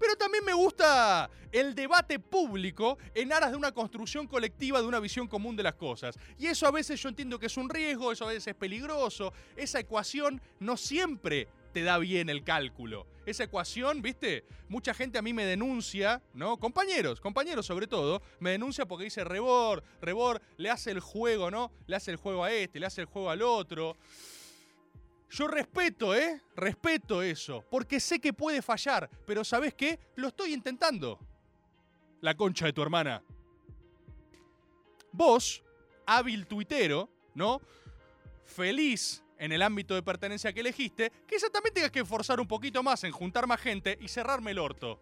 pero también me gusta el debate público en aras de una construcción colectiva, de una visión común de las cosas. Y eso a veces yo entiendo que es un riesgo, eso a veces es peligroso. Esa ecuación no siempre te da bien el cálculo. Esa ecuación, ¿viste? Mucha gente a mí me denuncia, ¿no? Compañeros, compañeros sobre todo, me denuncia porque dice Rebor, Rebor le hace el juego, ¿no? Le hace el juego a este, le hace el juego al otro. Yo respeto, ¿eh? Respeto eso, porque sé que puede fallar, pero ¿sabes qué? Lo estoy intentando. La concha de tu hermana. Vos, hábil tuitero, ¿no? Feliz en el ámbito de pertenencia que elegiste, quizá también tengas que esforzar un poquito más en juntar más gente y cerrarme el orto.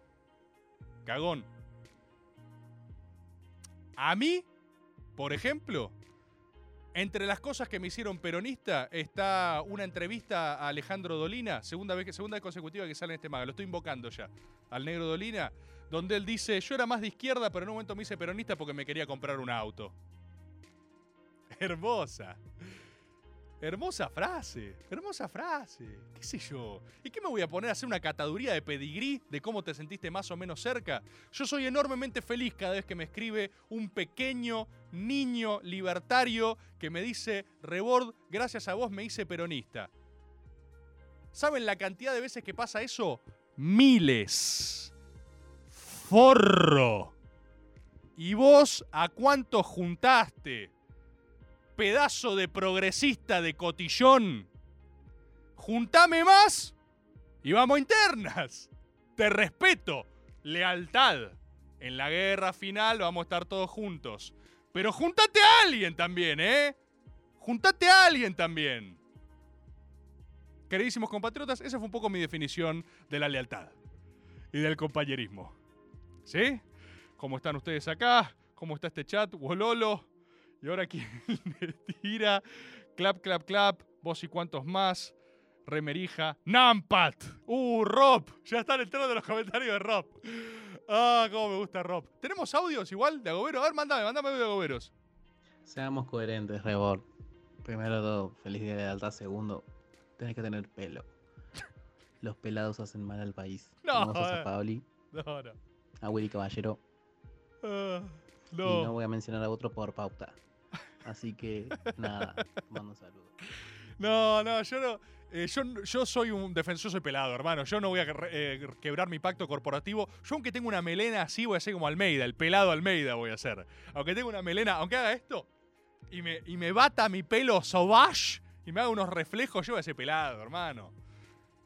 Cagón. A mí, por ejemplo, entre las cosas que me hicieron peronista está una entrevista a Alejandro Dolina, segunda vez, segunda vez consecutiva que sale en este maga, lo estoy invocando ya, al negro Dolina, donde él dice, yo era más de izquierda, pero en un momento me hice peronista porque me quería comprar un auto. <laughs> Hermosa. Hermosa frase, hermosa frase. ¿Qué sé yo? ¿Y qué me voy a poner a hacer una cataduría de pedigrí de cómo te sentiste más o menos cerca? Yo soy enormemente feliz cada vez que me escribe un pequeño niño libertario que me dice, Rebord, gracias a vos me hice peronista. ¿Saben la cantidad de veces que pasa eso? Miles. Forro. ¿Y vos a cuánto juntaste? Pedazo de progresista de cotillón. Juntame más y vamos internas. Te respeto. Lealtad. En la guerra final vamos a estar todos juntos. Pero juntate a alguien también, ¿eh? Juntate a alguien también. Queridísimos compatriotas, esa fue un poco mi definición de la lealtad y del compañerismo. ¿Sí? ¿Cómo están ustedes acá? ¿Cómo está este chat? Wololo. Y ahora quién <laughs> le tira. Clap, clap, clap. Vos y cuántos más. Remerija. Nampat. Uh, Rob. Ya está en el trono de los comentarios de Rob. Ah, cómo me gusta Rob. ¿Tenemos audios igual de Agobero? A ver, mándame, mándame audio de Agoberos. Seamos coherentes, Rebord. Primero todo, feliz día de lealtad. Segundo, tenés que tener pelo. Los pelados hacen mal al país. No, eh. a Paoli, No, no. a Willy Caballero. Ah, Y no no. voy a mencionar a otro por pauta. Así que, nada, mando saludos. No, no, yo no. eh, yo, yo soy un defensor, soy pelado, hermano. Yo no voy a eh, quebrar mi pacto corporativo. Yo, aunque tengo una melena así, voy a ser como Almeida, el pelado Almeida voy a ser. Aunque tengo una melena, aunque haga esto y me, y me bata mi pelo sauvage y me haga unos reflejos, yo voy a ser pelado, hermano.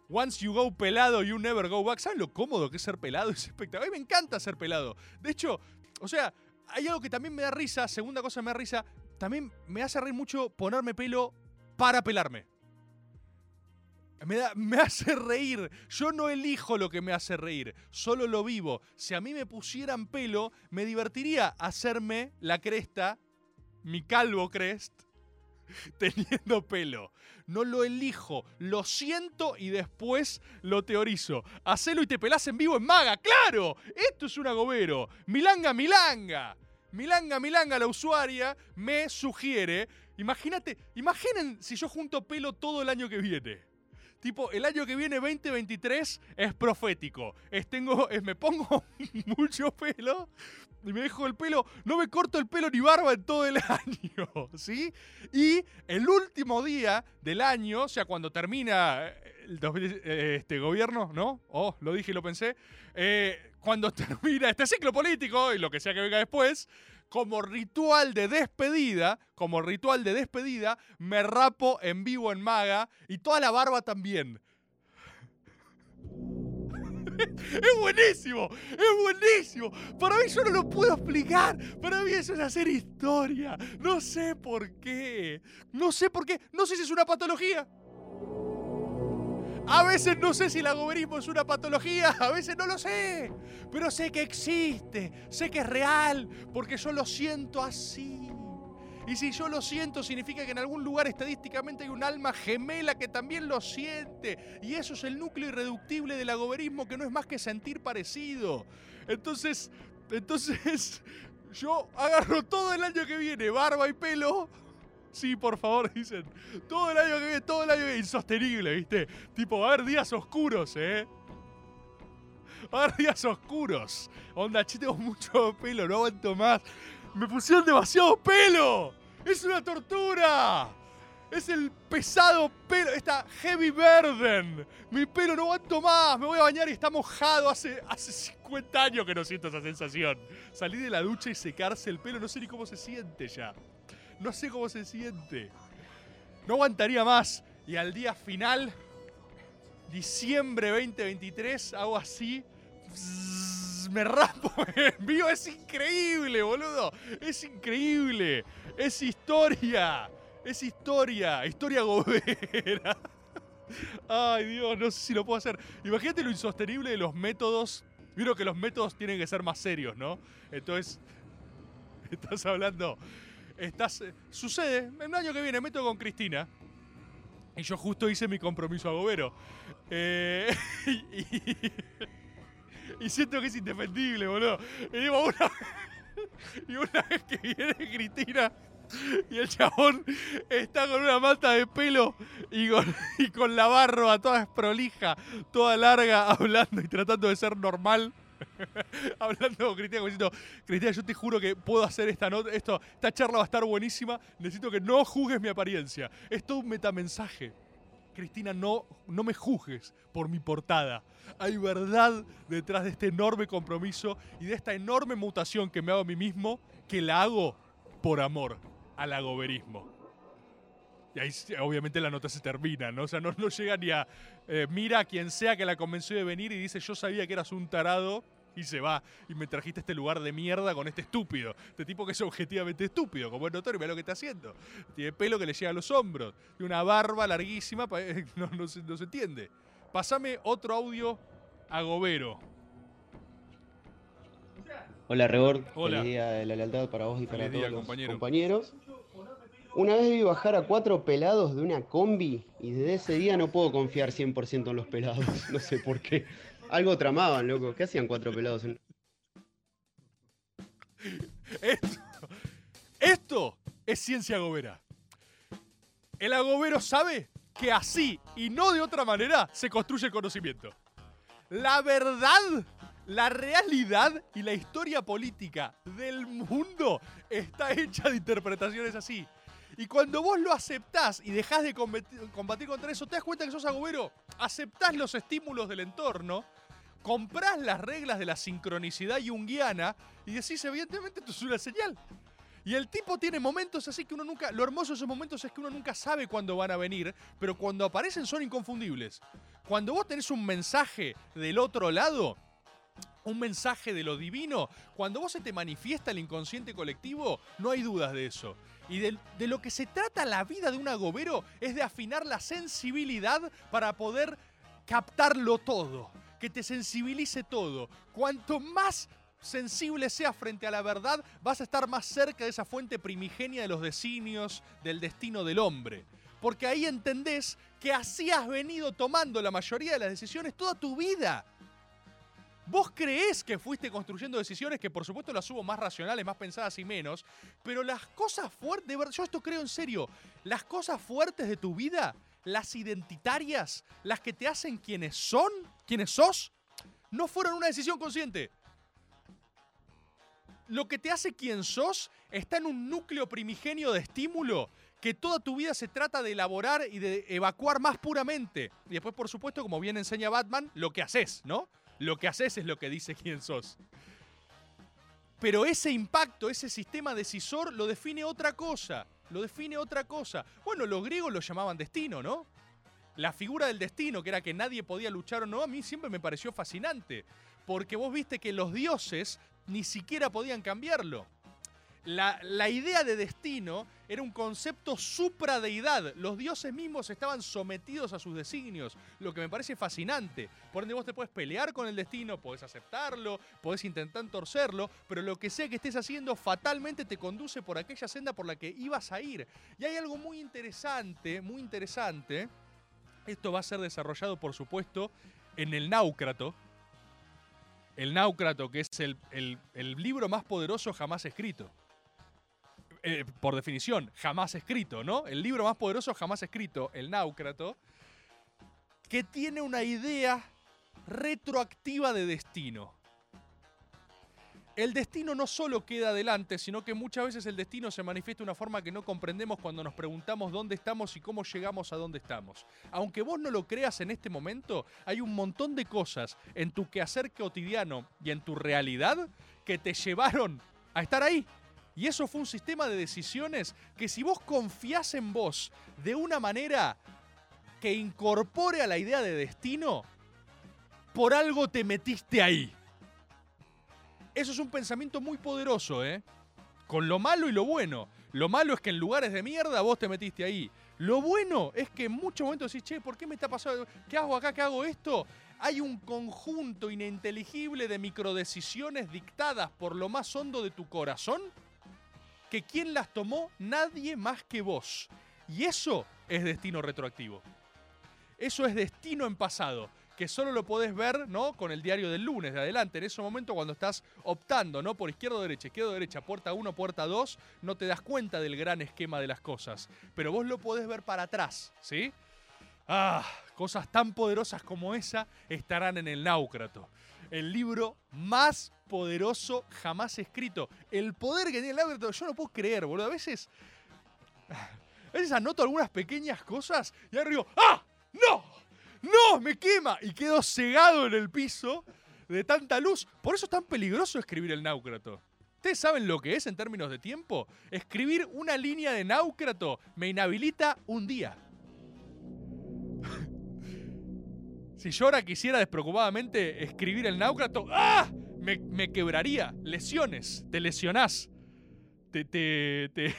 Once you go pelado, you never go back. ¿Saben lo cómodo que es ser pelado? <laughs> Es espectacular. A mí me encanta ser pelado. De hecho, o sea, hay algo que también me da risa. Segunda cosa que me da risa. También me hace reír mucho ponerme pelo para pelarme. Me, da- <laughs> me hace reír. Yo no elijo lo que me hace reír, solo lo vivo. Si a mí me pusieran pelo, me divertiría hacerme la cresta, mi calvo crest, <laughs> teniendo pelo. No lo elijo, lo siento y después lo teorizo. Hacelo y te pelás en vivo en maga, claro. Esto es un agobero. Milanga, milanga. Milanga, milanga, la usuaria me sugiere. Imagínate, imaginen si yo junto pelo todo el año que viene. Tipo, el año que viene, 2023, es profético. Es, tengo, es, me pongo <laughs> mucho pelo y me dejo el pelo. No me corto el pelo ni barba en todo el <laughs> año, ¿sí? Y el último día del año, o sea, cuando termina el 2000, eh, este gobierno, ¿no? Oh, lo dije y lo pensé. eh, cuando <laughs> termina este ciclo político y lo que sea que venga después, como ritual de despedida, como ritual de despedida, me rapo en vivo en maga y toda la barba también. <laughs> Es buenísimo, es buenísimo. Para mí yo no lo puedo explicar. Para mí eso es hacer historia. No sé por qué. No sé por qué. No sé si es una patología. A veces no sé si el agoberismo es una patología, a veces no lo sé, pero sé que existe, sé que es real, porque yo lo siento así. Y si yo lo siento, significa que en algún lugar estadísticamente hay un alma gemela que también lo siente. Y eso es el núcleo irreductible del agoberismo, que no es más que sentir parecido. Entonces, entonces, <laughs> yo agarro todo el año que viene, barba y pelo. Sí, por favor, <laughs> dicen. Todo el año que viene, todo el año que viene, insostenible, ¿viste? Tipo, va a haber días oscuros, ¿eh? Va a haber días oscuros. Onda, che, tengo mucho pelo, no aguanto más. Me pusieron demasiado pelo. Es una tortura. Es el pesado pelo, esta heavy burden. Mi pelo no aguanto más. Me voy a bañar y está mojado. Hace, hace 50 años que no siento esa sensación. Salí de la ducha y secarse el pelo, no sé ni cómo se siente ya. No sé cómo se siente. No aguantaría más. Y al día final, diciembre 2023, hago así. Me rapo <laughs> en vivo. Es increíble, boludo. Es increíble. Es historia. Es historia. Historia gobera. <laughs> Ay, Dios, no sé si lo puedo hacer. Imagínate lo insostenible de los métodos. Vieron que los métodos tienen que ser más serios, ¿no? Entonces, <laughs> estás hablando. Estás. eh, Sucede, el año que viene meto con Cristina. Y yo justo hice mi compromiso a Gobero. Eh, <laughs> y, siento que es indefendible, boludo. Y una, <laughs> y una vez que viene Cristina y el chabón está con una mata de pelo y con, y con la barba toda prolija, toda larga, <laughs> hablando y tratando de ser normal. <laughs> hablando con Cristina, diciendo, Cristina, yo te juro que puedo hacer esta nota, esto, esta charla va a estar buenísima, necesito que no juzgues mi apariencia. Es todo un metamensaje. Cristina, no, no me juzgues por mi portada. Hay verdad detrás de este enorme compromiso y de esta enorme mutación que me hago a mí mismo, que la hago por amor al agoberismo. Y ahí obviamente la nota se termina, ¿no? O sea, no, no llega ni a... eh, mira a quien sea que la convenció de venir y dice, yo sabía que eras un tarado y se va. Y me trajiste a este lugar de mierda con este estúpido. Este tipo que es objetivamente estúpido, como es notorio, mira lo que está haciendo. Tiene pelo que le llega a los hombros. Tiene una barba larguísima, pa- <laughs> no, no se, no se entiende. Pasame otro audio a Gobero. Hola Rebord, Hola. feliz día de la lealtad para vos y para Feliz día, todos los compañero. compañeros. Una vez vi bajar a cuatro pelados de una combi y desde ese día no puedo confiar 100% en los pelados, <laughs> no sé por qué. Algo tramaban, loco. ¿Qué hacían cuatro pelados? en- Esto, esto es ciencia agobera. El agobero sabe que así y no de otra manera se construye el conocimiento. La verdad, la realidad y la historia política del mundo está hecha de interpretaciones así. Y cuando vos lo aceptás y dejás de combatir, contra eso, te das cuenta que sos agobero, aceptás los estímulos del entorno, comprás las reglas de la sincronicidad junguiana y decís, evidentemente, esto es una señal. Y el tipo tiene momentos así que uno nunca. Lo hermoso de esos momentos es que uno nunca sabe cuándo van a venir, pero cuando aparecen son inconfundibles. Cuando vos tenés un mensaje del otro lado, un mensaje de lo divino, cuando vos se te manifiesta el inconsciente colectivo, no hay dudas de eso. Y de, lo que se trata la vida de un agobero es de afinar la sensibilidad para poder captarlo todo, que te sensibilice todo. Cuanto más sensible seas frente a la verdad, vas a estar más cerca de esa fuente primigenia de los designios, del destino del hombre. Porque ahí entendés que así has venido tomando la mayoría de las decisiones toda tu vida. Vos creés que fuiste construyendo decisiones que por supuesto las hubo más racionales, más pensadas y menos, pero las cosas fuertes, de yo esto creo en serio, las cosas fuertes de tu vida, las identitarias, las que te hacen quienes son, quienes sos, no fueron una decisión consciente. Lo que te hace quien sos está en un núcleo primigenio de estímulo que toda tu vida se trata de elaborar y de evacuar más puramente. Y después, por supuesto, como bien enseña Batman, lo que haces, ¿no? Lo que haces es lo que dice quién sos. Pero ese impacto, ese sistema decisor, lo define otra cosa. Lo define otra cosa. Bueno, los griegos lo llamaban destino, ¿no? La figura del destino, que era que nadie podía luchar o no, a mí siempre me pareció fascinante. Porque vos viste que los dioses ni siquiera podían cambiarlo. La, idea de destino era un concepto supradeidad. Los dioses mismos estaban sometidos a sus designios, lo que me parece fascinante. Por ende, vos te puedes pelear con el destino, podés aceptarlo, podés intentar torcerlo, pero lo que sea que estés haciendo fatalmente te conduce por aquella senda por la que ibas a ir. Y hay algo muy interesante, muy interesante. Esto va a ser desarrollado, por supuesto, en el Náucrato, el Náucrato, que es el, libro más poderoso jamás escrito. Eh, por definición, jamás escrito, ¿no? El libro más poderoso jamás escrito, el Náucrato, que tiene una idea retroactiva de destino. El destino no solo queda adelante, sino que muchas veces el destino se manifiesta de una forma que no comprendemos cuando nos preguntamos dónde estamos y cómo llegamos a dónde estamos. Aunque vos no lo creas en este momento, hay un montón de cosas en tu quehacer cotidiano y en tu realidad que te llevaron a estar ahí. Y eso fue un sistema de decisiones que si vos confías en vos de una manera que incorpore a la idea de destino, por algo te metiste ahí. Eso es un pensamiento muy poderoso, ¿eh? Con lo malo y lo bueno. Lo malo es que en lugares de mierda vos te metiste ahí. Lo bueno es que en muchos momentos decís, che, ¿por qué me está pasando? ¿Qué hago acá? ¿Qué hago esto? Hay un conjunto ininteligible de microdecisiones dictadas por lo más hondo de tu corazón que quien las tomó nadie más que vos. Y eso es destino retroactivo. Eso es destino en pasado que solo lo podés ver, ¿no? Con el diario del lunes de adelante. En ese momento cuando estás optando, ¿no? Por izquierda o derecha, izquierda o derecha, puerta 1, puerta 2, no te das cuenta del gran esquema de las cosas. Pero vos lo podés ver para atrás, ¿sí? Ah, cosas tan poderosas como esa estarán en el Náucrato. El libro más poderoso jamás escrito. El poder que tiene el Náucrato, yo no puedo creer, boludo. A veces. A veces anoto algunas pequeñas cosas y arriba. ¡Ah! ¡No! ¡No! ¡Me quema! Y quedo cegado en el piso de tanta luz. Por eso es tan peligroso escribir el náucrato. ¿Ustedes saben lo que es en términos de tiempo? Escribir una línea de náucrato me inhabilita un día. Si yo ahora quisiera despreocupadamente escribir el náucrato, ¡ah! Me, me quebraría. Lesiones. Te lesionás. Te. te. te.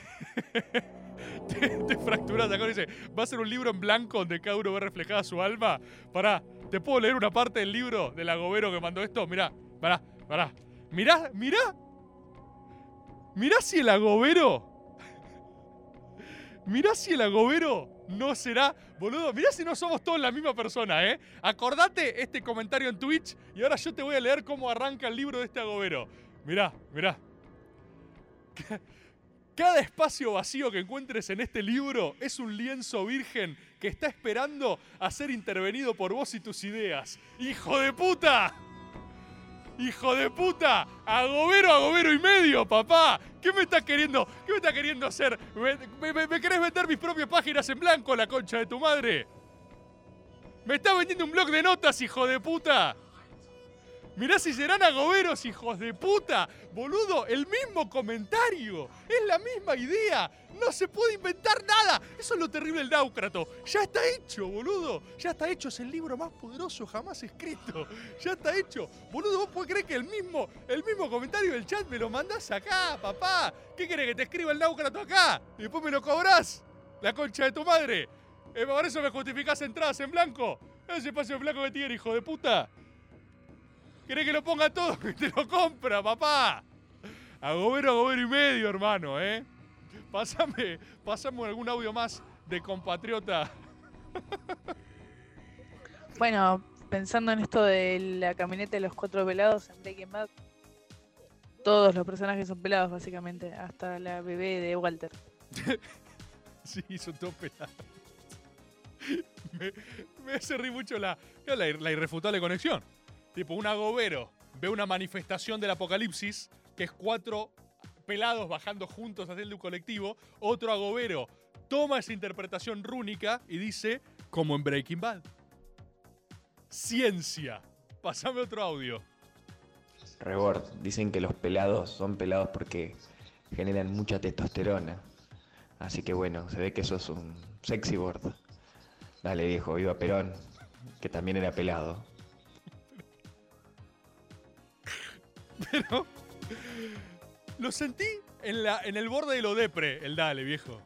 <laughs> te, fracturas acá y dice, va a ser un libro en blanco donde cada uno ve reflejada su alma. Pará, ¿te puedo leer una parte del libro del agobero que mandó esto? Mirá, pará, pará. Mirá, mirá. Mirá si el agobero. <laughs> Mirá si el agobero no será. Boludo, mirá si no somos todos la misma persona, ¿eh? Acordate este comentario en Twitch y ahora yo te voy a leer cómo arranca el libro de este agobero. Mirá, mirá. Cada espacio vacío que encuentres en este libro es un lienzo virgen que está esperando a ser intervenido por vos y tus ideas. ¡Hijo de puta! Hijo de puta, agobero, agobero y medio, papá. ¿Qué me estás queriendo? ¿Qué me estás queriendo hacer? ¿Me, me- querés vender mis propias páginas en blanco, la concha de tu madre? ¿Me estás vendiendo un blog de notas, hijo de puta? Mirá si serán agoberos, hijos de puta. Boludo, el mismo comentario. Es la misma idea. No se puede inventar nada. Eso es lo terrible del náucrato. Ya está hecho, boludo. Ya está hecho. Es el libro más poderoso jamás escrito. Ya está hecho. Boludo, vos podés creer que el mismo, el mismo comentario del chat me lo mandás acá, papá. ¿Qué querés que te escriba el náucrato acá? Y después me lo cobrás. La concha de tu madre. Eh, por eso me justificás entradas en blanco. Ese espacio en blanco que tiene, hijo de puta. ¿Querés que lo ponga todo? <laughs> Que te lo compra, papá. Agobero, agobero y medio, hermano, ¿eh? Pásame, pásame algún audio más de compatriota. <laughs> Bueno, pensando en esto de la camioneta de los cuatro pelados en Breaking Bad, todos los personajes son pelados, básicamente, hasta la bebé de Walter. <laughs> Sí, son todos pelados. Me, me hace reír mucho la, la, la irrefutable conexión. Tipo, un agobero ve una manifestación del apocalipsis, que es cuatro pelados bajando juntos hacia el colectivo. Otro agobero toma esa interpretación rúnica y dice, como en Breaking Bad. Ciencia. Pasame otro audio. Rebord, dicen que los pelados son pelados porque generan mucha testosterona. Así que bueno, se ve que sos un sexy board. Dale viejo, viva Perón, que también era pelado. <laughs> Pero lo sentí en, la, en el borde de lo depre, el dale, viejo.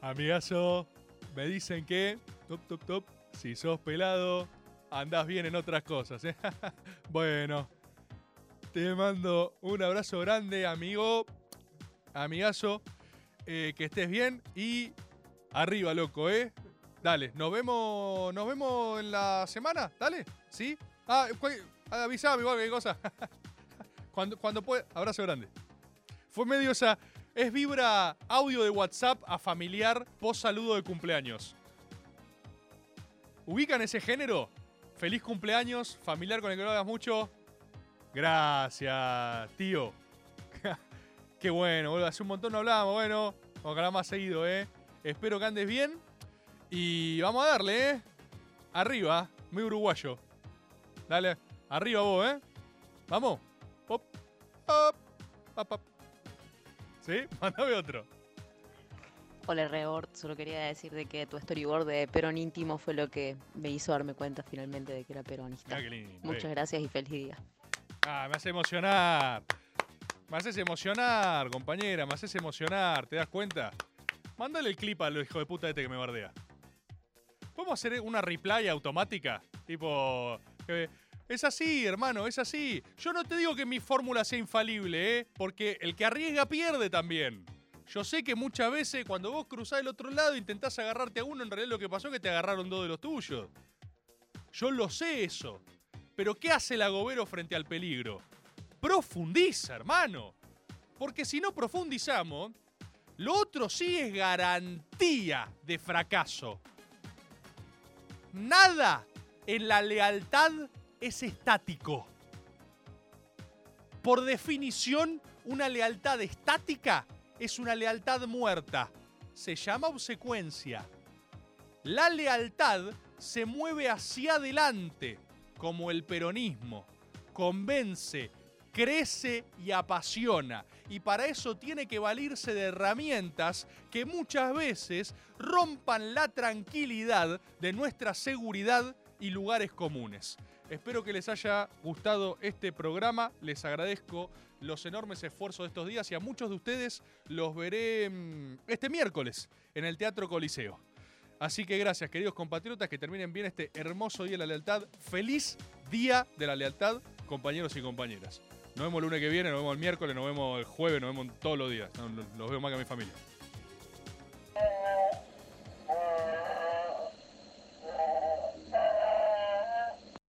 Amigazo, me dicen que, top, top, top, si sos pelado, andás bien en otras cosas. ¿eh? <laughs> bueno, te mando un abrazo grande, amigo, amigazo, eh, que estés bien y arriba, loco, ¿eh? Dale, nos vemos, nos vemos en la semana, dale, ¿sí? Ah, avisame igual que cosa. <laughs> cuando, cuando pueda, abrazo grande. Fue medio esa, es vibra audio de WhatsApp a familiar post saludo de cumpleaños. ¿Ubican ese género? Feliz cumpleaños, familiar con el que no hagas mucho. Gracias, tío. <laughs> Qué bueno, boludo. Hace un montón no hablábamos, bueno. Ojalá más seguido, ¿eh? Espero que andes bien. Y vamos a darle, ¿eh? Arriba, muy uruguayo. Dale, arriba vos, ¿eh? Vamos. Pop, pop, pop, pop. ¿Sí? <laughs> Mándame otro. Hola Rebord, solo quería decir de que tu storyboard de Perón íntimo fue lo que me hizo darme cuenta finalmente de que era peronista. Ah, qué lindo, Muchas eh. gracias y feliz día. Ah, me hace emocionar. Me haces emocionar, compañera, me haces emocionar, ¿te das cuenta? Mándale el clip al hijo de puta este que me bardea. ¿Podemos hacer una reply automática? Tipo, eh, es así, hermano, es así. Yo no te digo que mi fórmula sea infalible, ¿eh? Porque el que arriesga pierde también. Yo sé que muchas veces cuando vos cruzás el otro lado intentás agarrarte a uno, en realidad lo que pasó es que te agarraron dos de los tuyos. Yo lo sé eso. Pero ¿qué hace el agobero frente al peligro? Profundiza, hermano. Porque si no profundizamos, lo otro sí es garantía de fracaso. Nada en la lealtad es estático. Por definición, una lealtad estática es una lealtad muerta. Se llama obsecuencia. La lealtad se mueve hacia adelante, como el peronismo. Convence, crece y apasiona. Y para eso tiene que valirse de herramientas que muchas veces rompan la tranquilidad de nuestra seguridad y lugares comunes. Espero que les haya gustado este programa. Les agradezco los enormes esfuerzos de estos días y a muchos de ustedes los veré mm, este miércoles en el Teatro Coliseo. Así que gracias, queridos compatriotas, que terminen bien este hermoso Día de la Lealtad. Feliz Día de la Lealtad, compañeros y compañeras. Nos vemos el lunes que viene, nos vemos el miércoles, nos vemos el jueves, nos vemos todos los días. Los veo más que a mi familia.